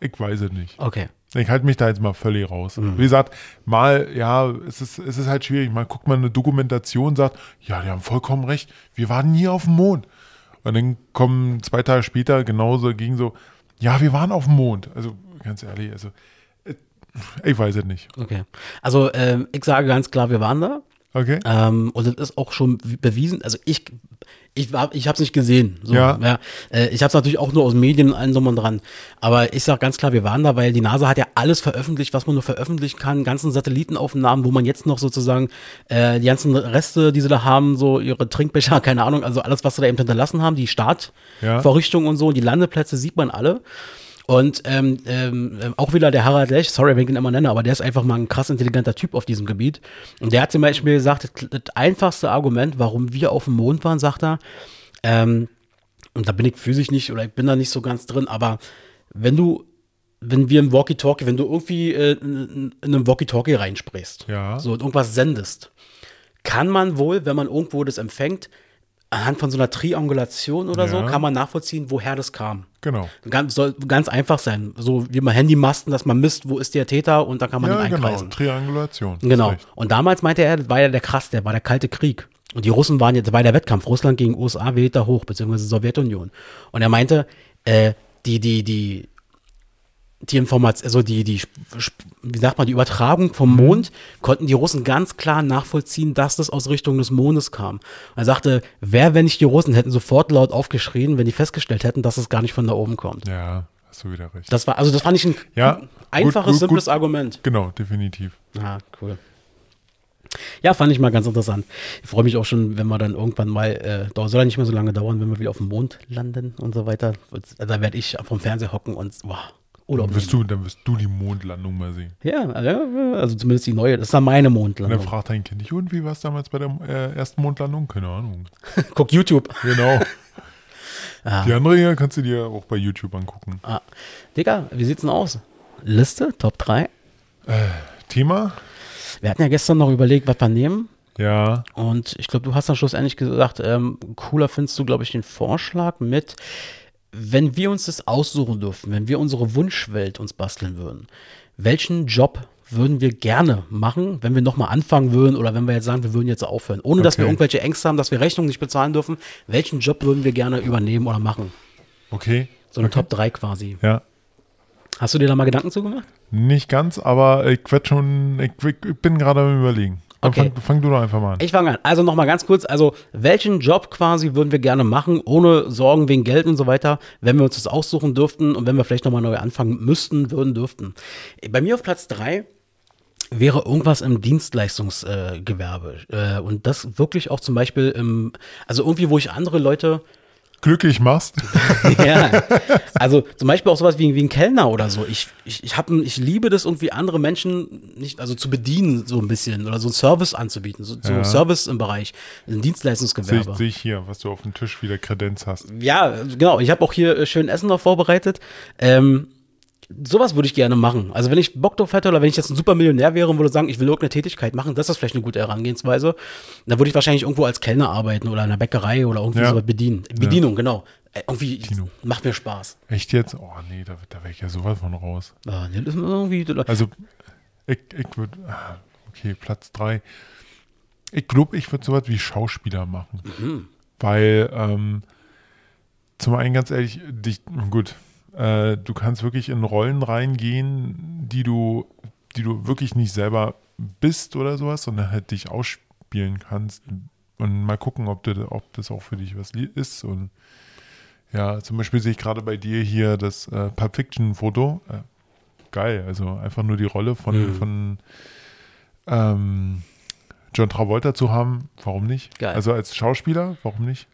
S1: ich weiß es nicht.
S2: Okay.
S1: Ich halte mich da jetzt mal völlig raus. Mhm. Wie gesagt, mal, ja, es ist, es ist halt schwierig. Mal guckt man eine Dokumentation, sagt, ja, die haben vollkommen recht, wir waren nie auf dem Mond. Und dann kommen zwei Tage später genauso gegen so, ja, wir waren auf dem Mond. Also ganz ehrlich, also ich weiß es nicht.
S2: Okay. Also ähm, ich sage ganz klar, wir waren da.
S1: Okay.
S2: Ähm, und das ist auch schon bewiesen. Also ich, ich, war, ich habe es nicht gesehen. So,
S1: ja.
S2: ja. Äh, ich habe es natürlich auch nur aus Medien und allem so dran. Aber ich sage ganz klar, wir waren da, weil die NASA hat ja alles veröffentlicht, was man nur veröffentlichen kann. Ganzen Satellitenaufnahmen, wo man jetzt noch sozusagen äh, die ganzen Reste, die sie da haben, so ihre Trinkbecher, keine Ahnung, also alles, was sie da eben hinterlassen haben, die Startvorrichtungen ja. und so, die Landeplätze sieht man alle. Und ähm, ähm, auch wieder der Harald Lech, sorry, wenn ich ihn immer nenne, aber der ist einfach mal ein krass intelligenter Typ auf diesem Gebiet. Und der hat zum Beispiel gesagt, das, das einfachste Argument, warum wir auf dem Mond waren, sagt er, ähm, und da bin ich physisch nicht oder ich bin da nicht so ganz drin, aber wenn du, wenn wir im Walkie-Talkie, wenn du irgendwie äh, in, in einem Walkie-Talkie reinsprichst,
S1: ja.
S2: so und irgendwas sendest, kann man wohl, wenn man irgendwo das empfängt, anhand von so einer Triangulation oder ja. so kann man nachvollziehen, woher das kam.
S1: Genau.
S2: Ganz, soll ganz einfach sein. So wie man Handymasten, dass man misst, wo ist der Täter und dann kann man ja, ihn genau. einkreisen.
S1: Genau, Triangulation.
S2: Genau. Und damals meinte er, das war ja der krass, der war der Kalte Krieg. Und die Russen waren jetzt, war der Wettkampf, Russland gegen USA wählt da hoch, beziehungsweise Sowjetunion. Und er meinte, äh, die, die, die die Information, also die, die, wie sagt man, die Übertragung vom mhm. Mond, konnten die Russen ganz klar nachvollziehen, dass das aus Richtung des Mondes kam. Er sagte, wer, wenn nicht die Russen, hätten sofort laut aufgeschrien, wenn die festgestellt hätten, dass es gar nicht von da oben kommt.
S1: Ja, hast du wieder recht.
S2: Das war, also das fand ich ein
S1: ja,
S2: einfaches, gut, gut, simples gut. Argument.
S1: Genau, definitiv.
S2: Ah, cool. Ja, fand ich mal ganz interessant. Ich freue mich auch schon, wenn wir dann irgendwann mal, äh, soll ja nicht mehr so lange dauern, wenn wir wieder auf dem Mond landen und so weiter. Da werde ich vom Fernseher hocken und wow,
S1: Urlaub dann wirst, du, dann wirst du die Mondlandung mal sehen.
S2: Ja, also zumindest die neue. Das ist dann meine Mondlandung.
S1: Und dann fragt dein Kind dich, und wie war es damals bei der äh, ersten Mondlandung? Keine Ahnung.
S2: Guck YouTube.
S1: Genau. ah. Die andere hier kannst du dir auch bei YouTube angucken.
S2: Ah. Digga, wie sieht's denn aus? Liste, Top 3? Äh,
S1: Thema?
S2: Wir hatten ja gestern noch überlegt, was wir nehmen.
S1: Ja.
S2: Und ich glaube, du hast dann schlussendlich gesagt, ähm, cooler findest du, glaube ich, den Vorschlag mit wenn wir uns das aussuchen dürfen, wenn wir unsere Wunschwelt uns basteln würden, welchen Job würden wir gerne machen, wenn wir nochmal anfangen würden oder wenn wir jetzt sagen, wir würden jetzt aufhören, ohne okay. dass wir irgendwelche Ängste haben, dass wir Rechnungen nicht bezahlen dürfen, welchen Job würden wir gerne übernehmen oder machen?
S1: Okay.
S2: So eine
S1: okay.
S2: Top 3 quasi.
S1: Ja.
S2: Hast du dir da mal Gedanken zugemacht?
S1: Nicht ganz, aber ich werde schon, ich, ich bin gerade am überlegen. Okay. Fang, fang, du doch einfach mal an.
S2: Ich fange an. Also nochmal ganz kurz. Also, welchen Job quasi würden wir gerne machen, ohne Sorgen wegen Geld und so weiter, wenn wir uns das aussuchen dürften und wenn wir vielleicht nochmal neu anfangen müssten, würden, dürften? Bei mir auf Platz drei wäre irgendwas im Dienstleistungsgewerbe. Äh, äh, und das wirklich auch zum Beispiel im, also irgendwie, wo ich andere Leute
S1: glücklich machst.
S2: ja, also zum Beispiel auch sowas wie, wie ein Kellner oder so. Ich, ich, ich, hab, ich liebe das irgendwie andere Menschen nicht, also zu bedienen so ein bisschen oder so einen Service anzubieten, so, so ja. Service im Bereich, ein Dienstleistungsgewerbe.
S1: Sehe seh ich hier, was du auf dem Tisch wieder Kredenz hast.
S2: Ja, genau. Ich habe auch hier äh, schön Essen noch vorbereitet. Ähm, sowas würde ich gerne machen. Also wenn ich Bock drauf hätte oder wenn ich jetzt ein super Millionär wäre und würde sagen, ich will irgendeine Tätigkeit machen, das ist vielleicht eine gute Herangehensweise, dann würde ich wahrscheinlich irgendwo als Kellner arbeiten oder in einer Bäckerei oder irgendwie ja. sowas bedienen. Bedienung, ja. genau. Äh, irgendwie Bedienung. macht mir Spaß.
S1: Echt jetzt? Oh nee, da, da wäre ich ja sowas von raus.
S2: Ah, nee, das ist irgendwie,
S1: also ich, ich würde, ah, okay, Platz drei. Ich glaube, ich würde sowas wie Schauspieler machen.
S2: Mhm.
S1: Weil, ähm, zum einen ganz ehrlich, dich, gut, äh, du kannst wirklich in Rollen reingehen, die du, die du wirklich nicht selber bist oder sowas, sondern halt dich ausspielen kannst und mal gucken, ob, du, ob das auch für dich was ist. Und ja, zum Beispiel sehe ich gerade bei dir hier das äh, Pulp Fiction Foto. Äh, geil, also einfach nur die Rolle von,
S2: Mhm.
S1: von ähm, John Travolta zu haben, warum nicht?
S2: Geil.
S1: Also als Schauspieler, warum nicht?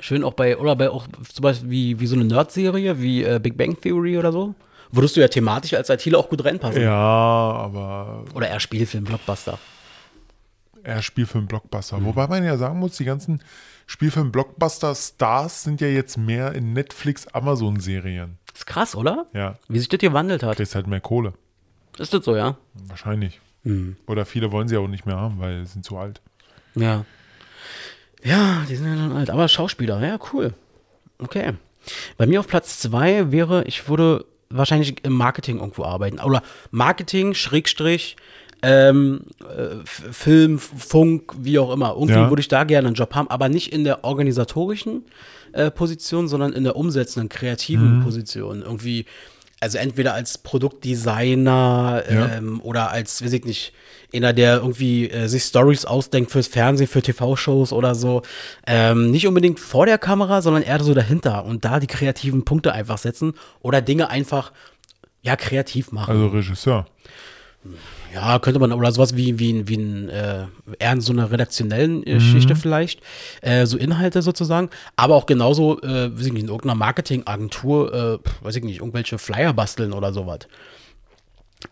S2: Schön auch bei, oder bei auch zum Beispiel wie, wie so eine Nerd-Serie, wie äh, Big Bang Theory oder so. Würdest du ja thematisch als ITler auch gut reinpassen.
S1: Ja, aber
S2: Oder eher Spielfilm, Blockbuster.
S1: eher Spielfilm-Blockbuster. Wobei man ja sagen muss, die ganzen Spielfilm-Blockbuster-Stars sind ja jetzt mehr in Netflix-Amazon-Serien.
S2: Ist krass, oder?
S1: Ja,
S2: Wie sich das gewandelt hat.
S1: kriegst halt mehr Kohle.
S2: Ist das so, ja?
S1: Wahrscheinlich.
S2: Mhm.
S1: Oder viele wollen sie auch nicht mehr haben, weil sie sind zu alt.
S2: Ja. Ja, die sind ja dann alt. Aber Schauspieler, ja, cool. Okay. Bei mir auf Platz zwei wäre, ich würde wahrscheinlich im Marketing irgendwo arbeiten. Oder Marketing, Schrägstrich, ähm, äh, Film, Funk, wie auch immer. Irgendwie
S1: Ja.
S2: würde ich da gerne einen Job haben, aber nicht in der organisatorischen äh, Position, sondern in der umsetzenden, kreativen Position. Irgendwie, also entweder als Produktdesigner
S1: Ja.
S2: ähm, oder als, weiß ich nicht, einer, der irgendwie äh, sich Stories ausdenkt fürs Fernsehen, für TV-Shows oder so. Ähm, nicht unbedingt vor der Kamera, sondern eher so dahinter und da die kreativen Punkte einfach setzen oder Dinge einfach ja kreativ machen.
S1: Also Regisseur.
S2: Ja, könnte man, oder sowas wie, wie, wie ein, äh, eher in so einer redaktionellen äh, Geschichte vielleicht, äh, so Inhalte sozusagen, aber auch genauso, äh, weiß ich nicht, in irgendeiner Marketingagentur, äh, weiß ich nicht, irgendwelche Flyer basteln oder sowas.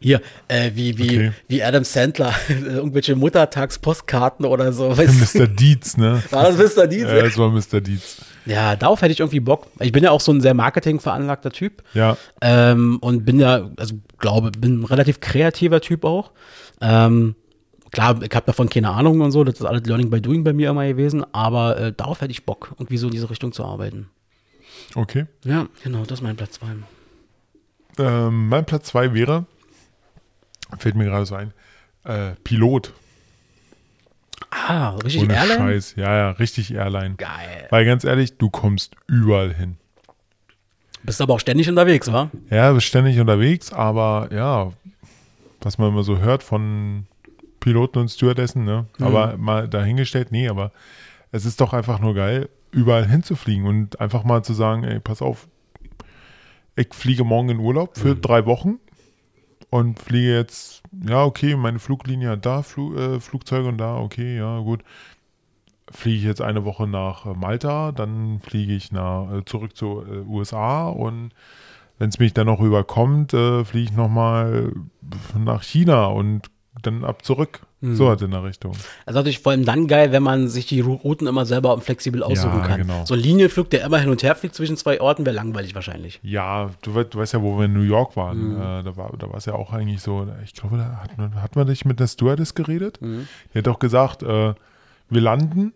S2: Hier, äh, wie, wie,
S1: Okay.
S2: wie Adam Sandler, irgendwelche Muttertagspostkarten oder so. Weißt,
S1: Mr. Dietz, ne?
S2: War das Mr. Dietz?
S1: Ja, das war Mr. Dietz.
S2: Ja, darauf hätte ich irgendwie Bock. Ich bin ja auch so ein sehr marketingveranlagter Typ.
S1: Ja,
S2: Ähm, und bin ja, also glaube, bin ein relativ kreativer Typ auch. Ähm, klar, ich habe davon keine Ahnung und so, das ist alles Learning by Doing bei mir immer gewesen, aber äh, darauf hätte ich Bock, irgendwie so in diese Richtung zu arbeiten.
S1: okay.
S2: Ja, genau, das ist mein Platz 2.
S1: Ähm, mein Platz zwei wäre, fällt mir gerade so ein, äh, Pilot.
S2: Ah, richtig
S1: Ohne
S2: Airline?
S1: Scheiß. Ja, ja, richtig Airline.
S2: Geil.
S1: Weil ganz ehrlich, du kommst überall hin.
S2: Bist aber auch ständig unterwegs, wa?
S1: Ja, bist ständig unterwegs, aber ja, was man immer so hört von Piloten und Stewardessen, ne?
S2: Mhm.
S1: Aber mal dahingestellt, nee, aber es ist doch einfach nur geil, überall hinzufliegen und einfach mal zu sagen, ey, pass auf, ich fliege morgen in Urlaub
S2: Mhm.
S1: für drei Wochen und fliege jetzt, ja, okay, meine Fluglinie hat da Flu äh, Flugzeuge und da, okay, ja, gut. Fliege ich jetzt eine Woche nach äh, Malta, dann fliege ich nach, äh, zurück zu äh, USA und wenn es mich dann noch überkommt, äh, fliege ich nochmal nach China und dann ab zurück.
S2: Mhm.
S1: So halt in der Richtung.
S2: Also natürlich vor allem dann geil, wenn man sich die Routen immer selber flexibel aussuchen
S1: Ja,
S2: kann.
S1: genau.
S2: So ein Linienflug, der immer hin und her fliegt zwischen zwei Orten, wäre langweilig wahrscheinlich.
S1: Ja, du, du weißt ja, wo wir in New York
S2: Mhm.
S1: waren. Äh, da war da war es ja auch eigentlich so, ich glaube, da hat man, hat man nicht mit der Stewardess geredet.
S2: Mhm.
S1: Die hat auch gesagt, äh, wir landen,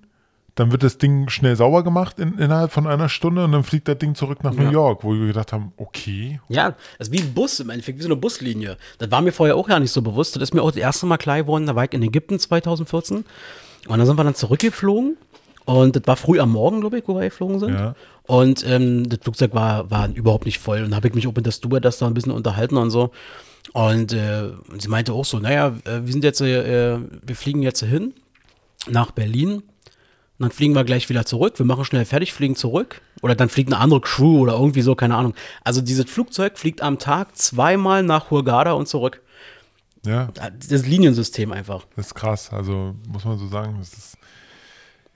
S1: dann wird das Ding schnell sauber gemacht in, innerhalb von einer Stunde und dann fliegt das Ding zurück nach
S2: Ja.
S1: New York, wo wir gedacht haben, okay,
S2: Ja, das ist wie ein Bus im Endeffekt, wie so eine Buslinie. Das war mir vorher auch gar nicht so bewusst. Das ist mir auch das erste Mal klar geworden, da war ich in Ägypten 2014. Und dann sind wir dann zurückgeflogen. Und das war früh am Morgen, glaube ich, wo wir geflogen sind.
S1: Ja.
S2: Und ähm, das Flugzeug war, war überhaupt nicht voll. Und da habe ich mich auch mit der Stewardess da ein bisschen unterhalten und so. Und äh, sie meinte auch so, naja, äh, wir sind jetzt, äh, wir fliegen jetzt hin nach Berlin. Und dann fliegen wir gleich wieder zurück. Wir machen schnell fertig, fliegen zurück. Oder dann fliegt eine andere Crew oder irgendwie so, keine Ahnung. Also dieses Flugzeug fliegt am Tag zweimal nach Hurghada und zurück.
S1: ja,
S2: Das Liniensystem einfach.
S1: das ist krass. Also muss man so sagen, das ist,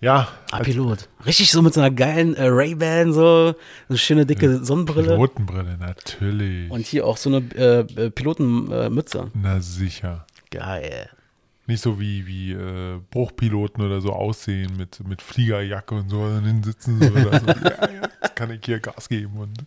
S1: ja,
S2: Ah, Pilot. Richtig so mit so einer geilen äh, Ray-Ban, so eine schöne dicke Sonnenbrille.
S1: Pilotenbrille, natürlich.
S2: Und hier auch so eine äh, äh, Pilotenmütze.
S1: Na sicher.
S2: Geil.
S1: Nicht so wie, wie äh, Bruchpiloten oder so aussehen mit, mit Fliegerjacke und so und dann sitzen so oder so. ja, ja, jetzt kann ich hier Gas geben und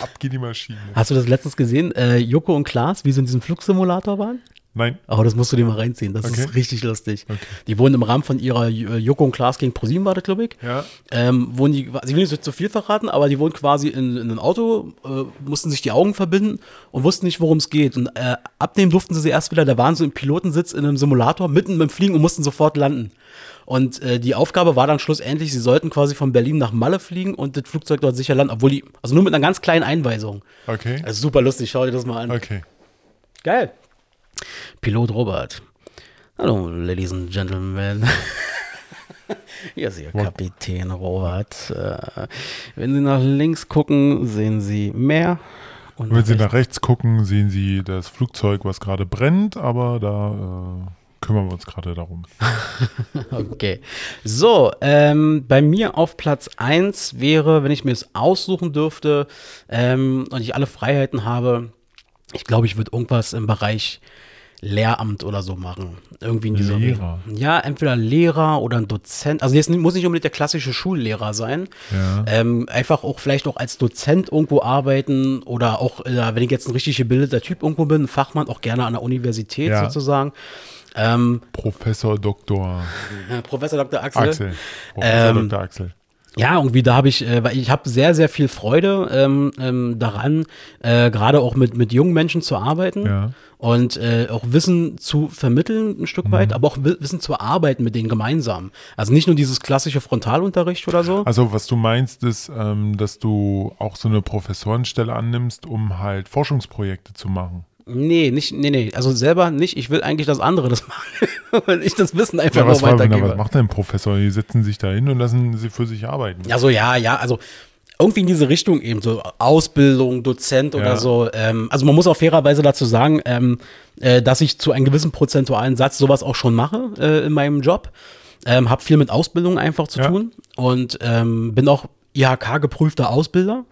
S1: ab geht die Maschine.
S2: Hast du das letztens gesehen? Äh, Joko und Klaas, wie sie in diesem Flugsimulator waren?
S1: Nein.
S2: Aber das musst du dir mal reinziehen. Das
S1: Okay.
S2: ist richtig lustig. Die wohnen im Rahmen von ihrer äh, Joko und Klaas gegen ProSieben war das, glaube ich.
S1: Ja.
S2: Ähm, wohnen die, sie will nicht zu viel verraten, aber die wohnen quasi in, in einem Auto, äh, mussten sich die Augen verbinden und wussten nicht, worum es geht. Und äh, abnehmen durften sie sie erst wieder, da waren sie im Pilotensitz in einem Simulator, mitten beim Fliegen und mussten sofort landen. Und äh, die Aufgabe war dann schlussendlich, sie sollten quasi von Berlin nach Malle fliegen und das Flugzeug dort sicher landen, obwohl die, also nur mit einer ganz kleinen Einweisung.
S1: Okay.
S2: Also super lustig, schau dir das mal an.
S1: Okay.
S2: Geil. Pilot Robert. Hallo, Ladies and Gentlemen. Hier ist Ihr Kapitän Robert. Äh, wenn Sie nach links gucken, sehen Sie Meer. Und
S1: Wenn Sie
S2: rechts-
S1: nach rechts gucken, sehen Sie das Flugzeug, was gerade brennt, aber da äh, kümmern wir uns gerade darum.
S2: Okay. So, ähm, bei mir auf Platz 1 wäre, wenn ich mir es aussuchen dürfte ähm, und ich alle Freiheiten habe, ich glaube, ich würde irgendwas im Bereich Lehramt oder so machen. Irgendwie in dieser
S1: Lehrer.
S2: Richtung. Ja, entweder Lehrer oder ein Dozent. Also jetzt muss nicht unbedingt der klassische Schullehrer sein.
S1: Ja.
S2: Ähm, einfach auch vielleicht auch als Dozent irgendwo arbeiten oder auch, äh, wenn ich jetzt ein richtig gebildeter Typ irgendwo bin, ein Fachmann, auch gerne an der Universität
S1: Ja.
S2: sozusagen. Ähm,
S1: Professor Dr.
S2: äh, Professor Dr. Axel.
S1: Axel. Professor
S2: Ähm,
S1: Dr. Axel.
S2: Ja, irgendwie da habe ich, äh, weil ich habe sehr, sehr viel Freude ähm, ähm, daran, äh, gerade auch mit, mit jungen Menschen zu arbeiten
S1: Ja.
S2: und äh, auch Wissen zu vermitteln ein Stück
S1: Mhm.
S2: weit, aber auch Wi- Wissen zu erarbeiten mit denen gemeinsam. Also nicht nur dieses klassische Frontalunterricht oder so.
S1: Also was du meinst, ist, ähm, dass du auch so eine Professorenstelle annimmst, um halt Forschungsprojekte zu machen.
S2: Nee, nicht, nee, nee, also selber nicht. Ich will eigentlich, dass andere das machen, weil ich das Wissen einfach
S1: Ja,
S2: nur
S1: was, war,
S2: weitergebe.
S1: was macht denn ein Professor? Die setzen sich da hin und lassen sie für sich arbeiten.
S2: Ja, so, ja, ja, also irgendwie in diese Richtung eben, so Ausbildung, Dozent oder
S1: Ja.
S2: so. Ähm, also man muss auch fairerweise dazu sagen, ähm, äh, dass ich zu einem gewissen prozentualen Satz sowas auch schon mache äh, in meinem Job. Ähm, hab viel mit Ausbildung einfach zu
S1: Ja.
S2: tun und ähm, bin auch IHK-geprüfter Ausbilder.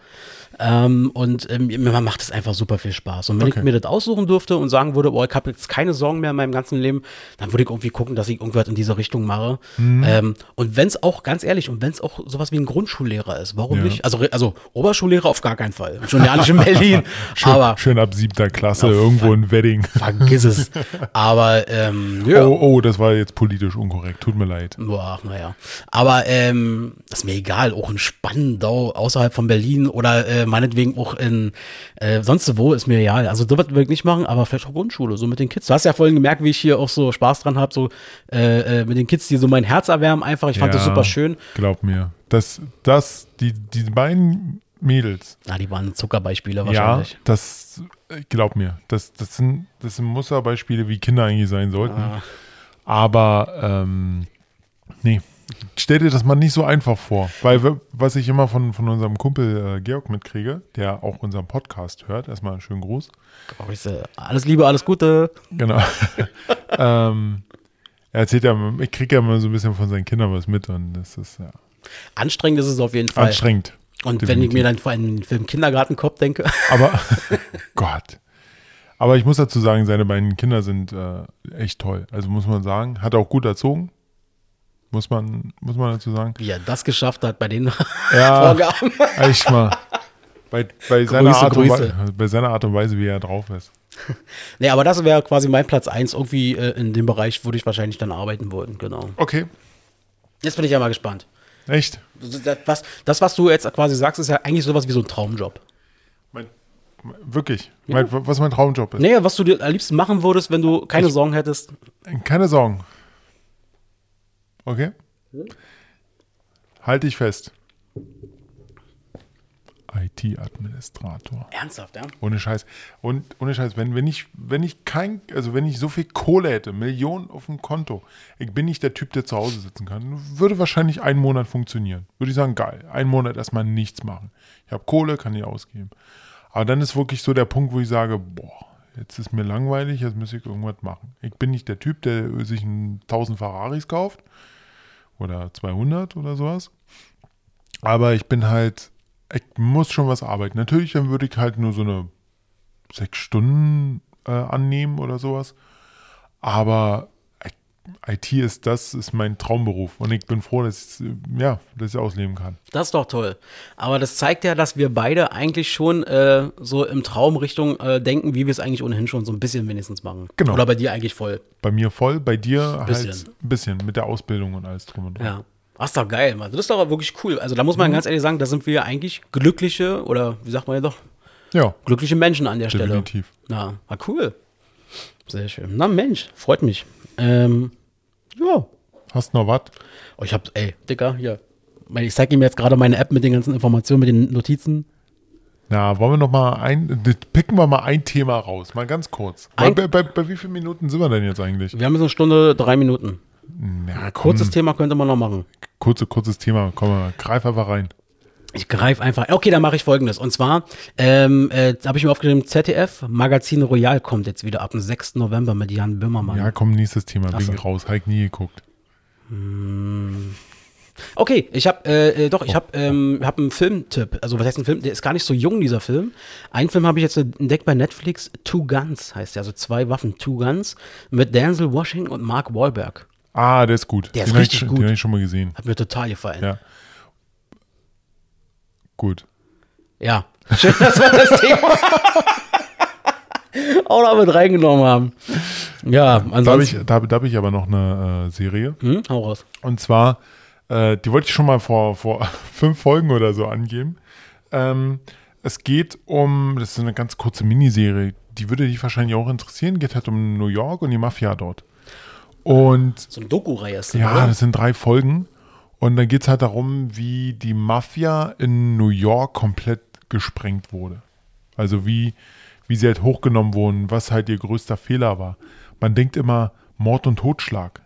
S2: Ähm, und ähm, mir macht es einfach super viel Spaß. Und wenn
S1: Okay.
S2: ich mir das aussuchen dürfte und sagen würde, boah, ich habe jetzt keine Sorgen mehr in meinem ganzen Leben, dann würde ich irgendwie gucken, dass ich irgendwas in diese Richtung mache.
S1: Mhm.
S2: Ähm, und wenn es auch, ganz ehrlich, und wenn es auch sowas wie ein Grundschullehrer ist, warum
S1: Ja.
S2: nicht? Also, also Oberschullehrer auf gar keinen Fall. Schon ja nicht in Berlin.
S1: Schön,
S2: aber
S1: schön ab siebter Klasse,
S2: Ja,
S1: irgendwo in Wedding.
S2: vergiss es. Aber ähm, ja.
S1: Oh, oh, das war jetzt politisch unkorrekt. Tut mir leid.
S2: Boah, naja. Aber ähm, ist mir egal, auch in Spandau, außerhalb von Berlin oder äh, meinetwegen auch in äh, sonst wo, ist mir egal. Also sowas würde ich nicht machen, aber vielleicht auch Grundschule, so mit den Kids. Du hast ja vorhin gemerkt, wie ich hier auch so Spaß dran habe, so äh, äh, mit den Kids, die so mein Herz erwärmen einfach. Ich fand das
S1: Ja,
S2: super schön.
S1: Glaub mir. Das, das, die, die beiden Mädels,
S2: Na, die waren Zuckerbeispiele
S1: ja,
S2: wahrscheinlich.
S1: das, äh, glaub mir, das, das, sind, das sind Musterbeispiele, wie Kinder eigentlich sein sollten.
S2: Ah.
S1: Aber, ähm, nee, stell dir das mal nicht so einfach vor. Weil, was ich immer von, von unserem Kumpel äh, Georg mitkriege, der auch unseren Podcast hört, erstmal einen schönen Gruß.
S2: Grüße. Alles Liebe, alles Gute.
S1: Genau. ähm, er erzählt ja, ich kriege ja immer so ein bisschen von seinen Kindern was mit und das ist ja
S2: Anstrengend ist es auf jeden Fall.
S1: anstrengend.
S2: Und wenn
S1: definitiv.
S2: ich mir dann vor allem den Film Kindergartenkopf denke,
S1: Aber, Gott. Aber ich muss dazu sagen, seine beiden Kinder sind äh, echt toll. Also muss man sagen, hat er auch gut erzogen. Muss man, muss man dazu sagen.
S2: wie er das geschafft hat bei den
S1: Ja,
S2: Vorgaben.
S1: echt mal. Bei, bei, seiner
S2: Grüße,
S1: Art und
S2: Grüße.
S1: Weise, bei seiner Art und Weise, wie er drauf ist.
S2: Nee, aber das wäre quasi mein Platz 1. Irgendwie äh, in dem Bereich würde ich wahrscheinlich dann arbeiten wollen, genau.
S1: Okay,
S2: Jetzt bin ich ja mal gespannt.
S1: echt.
S2: Das, was, das, was du jetzt quasi sagst, ist ja eigentlich sowas wie so ein Traumjob.
S1: Mein, wirklich. Mein, was mein Traumjob ist.
S2: Nee, was du dir am liebsten machen würdest, wenn du keine Sorgen hättest.
S1: Keine Sorgen. Okay? Halte ich fest. IT-Administrator.
S2: Ernsthaft, ja?
S1: Ohne Scheiß. Und ohne Scheiß, wenn, wenn ich, wenn ich kein, also wenn ich so viel Kohle hätte, Millionen auf dem Konto, ich bin nicht der Typ, der zu Hause sitzen kann, würde wahrscheinlich einen Monat funktionieren. Würde ich sagen, geil. Einen Monat erstmal nichts machen. Ich habe Kohle, kann die ausgeben. Aber dann ist wirklich so der Punkt, wo ich sage, boah, jetzt ist mir langweilig, jetzt muss ich irgendwas machen. Ich bin nicht der Typ, der sich einen 1000 Ferraris kauft oder 200 oder sowas. Aber ich bin halt, ich muss schon was arbeiten. Natürlich, dann würde ich halt nur so eine sechs Stunden äh, annehmen oder sowas. Aber IT ist das, ist mein Traumberuf. Und ich bin froh, dass ich, ja, dass ich ausleben kann.
S2: Das ist doch toll. Aber das zeigt ja, dass wir beide eigentlich schon äh, so im Traum Richtung äh, denken, wie wir es eigentlich ohnehin schon so ein bisschen wenigstens machen.
S1: Genau.
S2: Oder bei dir eigentlich voll.
S1: Bei mir voll, bei dir
S2: Bisschen.
S1: halt ein bisschen mit der Ausbildung und alles drum und dran.
S2: Ja. Das ist doch geil, Mann. Das ist doch wirklich cool. Also da muss
S1: Mhm.
S2: man ganz ehrlich sagen, da sind wir eigentlich glückliche oder wie sagt man ja doch,
S1: Ja,
S2: glückliche Menschen an der Stelle.
S1: definitiv.
S2: Ja, war cool. Sehr schön. Na Mensch, freut mich. Ähm, ja.
S1: Hast noch was?
S2: Oh, ich hab, ey, Dicker, hier. Ich zeige ihm jetzt gerade meine App mit den ganzen Informationen, mit den Notizen.
S1: Na, wollen wir noch mal ein, picken wir mal ein Thema raus, mal ganz kurz.
S2: Ein-
S1: bei, bei, bei wie vielen Minuten sind wir denn jetzt eigentlich?
S2: Wir haben jetzt eine Stunde, drei Minuten.
S1: Komm,
S2: Kurzes Thema könnte man noch machen.
S1: kurze, kurzes Thema, komm mal, greif einfach rein.
S2: Ich greife einfach. Okay, dann mache ich folgendes. Und zwar ähm, äh, habe ich mir aufgeschrieben, ZDF Magazin Royal kommt jetzt wieder ab dem 6. November mit Jan Böhmermann.
S1: Ja, komm, nächstes Thema, bin
S2: so.
S1: ich raus, Heik nie geguckt.
S2: Okay, ich habe äh, äh, doch, ich habe ähm, hab einen Filmtipp. Also was heißt ein Film? Der ist gar nicht so jung, dieser Film. Einen Film habe ich jetzt entdeckt bei Netflix. Two Guns heißt der, also zwei Waffen, Two Guns mit Denzel Washington und Mark Wahlberg.
S1: Ah, der ist gut.
S2: Der ist
S1: den hab
S2: richtig
S1: ich,
S2: gut.
S1: Den habe ich schon mal gesehen.
S2: Hat mir total gefallen.
S1: Ja. Gut.
S2: Ja. Schön, dass wir das Thema auch noch mit reingenommen haben. Ja,
S1: Da habe
S2: ansonsten.
S1: ich, da, da hab ich aber noch eine äh, Serie.
S2: hm, hau raus.
S1: Und zwar, äh, die wollte ich schon mal vor, vor fünf Folgen oder so angeben. Ähm, es geht um, das ist eine ganz kurze Miniserie, die würde dich wahrscheinlich auch interessieren. Geht halt um New York und die Mafia dort. Und
S2: So eine Doku-Reihe ist das,
S1: ja,
S2: oder?
S1: das sind drei Folgen. Und dann geht es halt darum, wie die Mafia in New York komplett gesprengt wurde. Also wie, wie sie halt hochgenommen wurden, was halt ihr größter Fehler war. Man denkt immer Mord und Totschlag.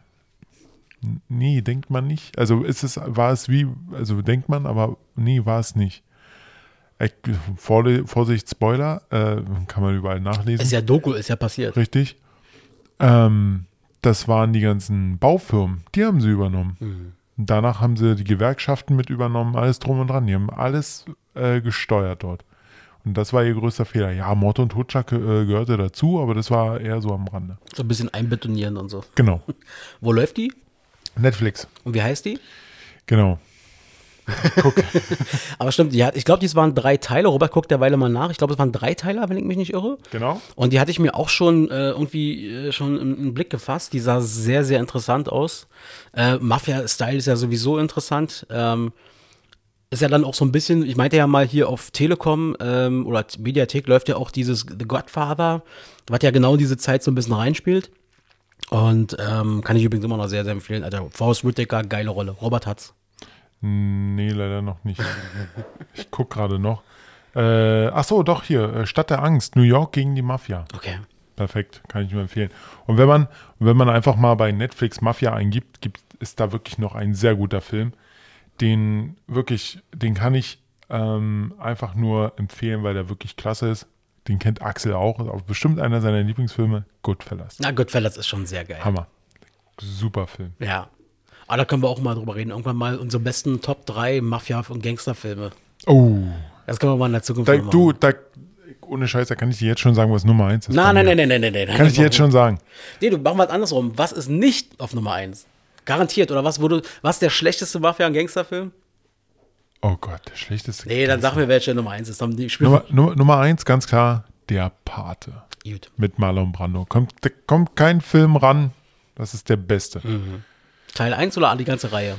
S1: Nee, denkt man nicht. Also ist es, war es wie, also denkt man, aber nee, war es nicht. Äh, Vorle- Vorsicht, Spoiler, äh, kann man überall nachlesen.
S2: Ist ja Doku, ist ja passiert.
S1: Richtig. Ähm, das waren die ganzen Baufirmen, die haben sie übernommen.
S2: Mhm.
S1: Danach haben sie die Gewerkschaften mit übernommen, alles drum und dran. Die haben alles äh, gesteuert dort. Und das war ihr größter Fehler. Ja, Mord und Totschlag äh, gehörte dazu, aber das war eher so am Rande.
S2: So ein bisschen einbetonieren und so.
S1: Genau.
S2: Wo läuft die?
S1: Netflix.
S2: Und wie heißt die?
S1: Genau.
S2: Aber stimmt, die hat, ich glaube, dies waren drei Teile. Robert guckt derweile mal nach. Ich glaube, es waren drei Teiler, wenn ich mich nicht irre.
S1: Genau.
S2: Und die hatte ich mir auch schon äh, irgendwie äh, schon im, im Blick gefasst. Die sah sehr, sehr interessant aus. Äh, Mafia-Style ist ja sowieso interessant. Ähm, ist ja dann auch so ein bisschen, ich meinte ja mal hier auf Telekom ähm, oder Mediathek läuft ja auch dieses The Godfather, was ja genau diese Zeit so ein bisschen reinspielt. Und ähm, kann ich übrigens immer noch sehr, sehr empfehlen. Also Forrest Whitaker, geile Rolle. Robert hat's.
S1: Nee, leider noch nicht. Ich gucke gerade noch. Äh, ach so, doch hier. äh, Stadt der Angst. New York gegen die Mafia.
S2: Okay.
S1: Perfekt, kann ich nur empfehlen. Und wenn man, wenn man einfach mal bei Netflix Mafia eingibt, gibt, ist da wirklich noch ein sehr guter Film. Den wirklich, den kann ich ähm, einfach nur empfehlen, weil der wirklich klasse ist. Den kennt Axel auch, ist auch bestimmt einer seiner Lieblingsfilme, Goodfellas.
S2: Na, Goodfellas ist schon sehr geil.
S1: Hammer. Super Film.
S2: Ja. Aber da können wir auch mal drüber reden. Irgendwann mal unsere besten Top 3 Mafia- und Gangsterfilme.
S1: Oh,
S2: Das können wir mal in der Zukunft
S1: da,
S2: machen.
S1: du, da, ohne Scheiß, da kann ich dir jetzt schon sagen, was Nummer 1 ist.
S2: Nein, nein,
S1: mir.
S2: nein, nein, nein, nein.
S1: Kann ich dir jetzt schon sagen.
S2: Nee, du machen wir es andersrum. Was ist nicht auf Nummer 1? Garantiert. Oder was wurde, was ist der schlechteste Mafia- und Gangsterfilm?
S1: Oh Gott, der schlechteste.
S2: Nee, dann sag mir, welche Nummer 1 ist.
S1: Nummer, Nummer, Nummer 1, ganz klar, Der Pate.
S2: Gut.
S1: mit Marlon Brando. Kommt, da kommt kein Film ran. Das ist der beste.
S2: Teil 1 oder die ganze Reihe?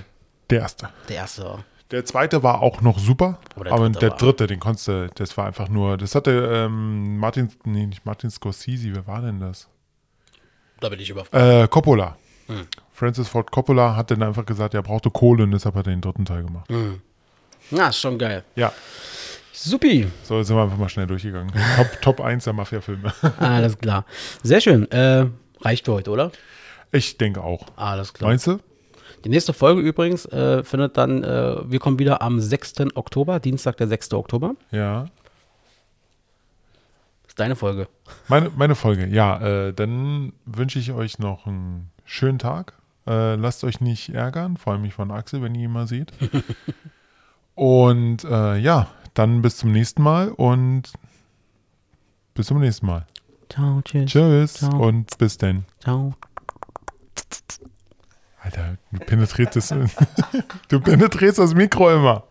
S1: Der erste.
S2: Der erste.
S1: Der zweite war auch noch super,
S2: Aber der
S1: aber
S2: dritte
S1: der dritte, den konntest du, das war einfach nur, das hatte ähm, Martin, nee, nicht Martin Scorsese, wer war denn das?
S2: Da bin ich überfragt.
S1: Äh, Coppola.
S2: Hm.
S1: Francis Ford Coppola hat dann einfach gesagt, er brauchte Kohle und deshalb hat er den dritten Teil gemacht.
S2: Na, ist schon geil.
S1: Ja,
S2: Supi.
S1: so jetzt sind wir einfach mal schnell durchgegangen. Top, Top 1 der Mafia-Filme.
S2: Alles klar. Sehr schön. Äh, reicht für heute, oder?
S1: Ich denke auch.
S2: Alles klar.
S1: Meinst du?
S2: Die nächste Folge übrigens äh, findet dann, äh, wir kommen wieder am 6. Oktober, Dienstag, der 6. Oktober.
S1: Ja.
S2: ist deine Folge.
S1: Meine, meine Folge, ja, äh, dann wünsche ich euch noch einen schönen Tag. Äh, lasst euch nicht ärgern, vor allem mich von Axel, wenn ihr ihn mal seht. und äh, ja, dann bis zum nächsten Mal und bis zum nächsten Mal.
S2: Ciao, tschüss.
S1: Tschüss
S2: Ciao.
S1: und bis denn.
S2: Ciao.
S1: Alter, du penetrierst das, du penetrierst das Mikro immer.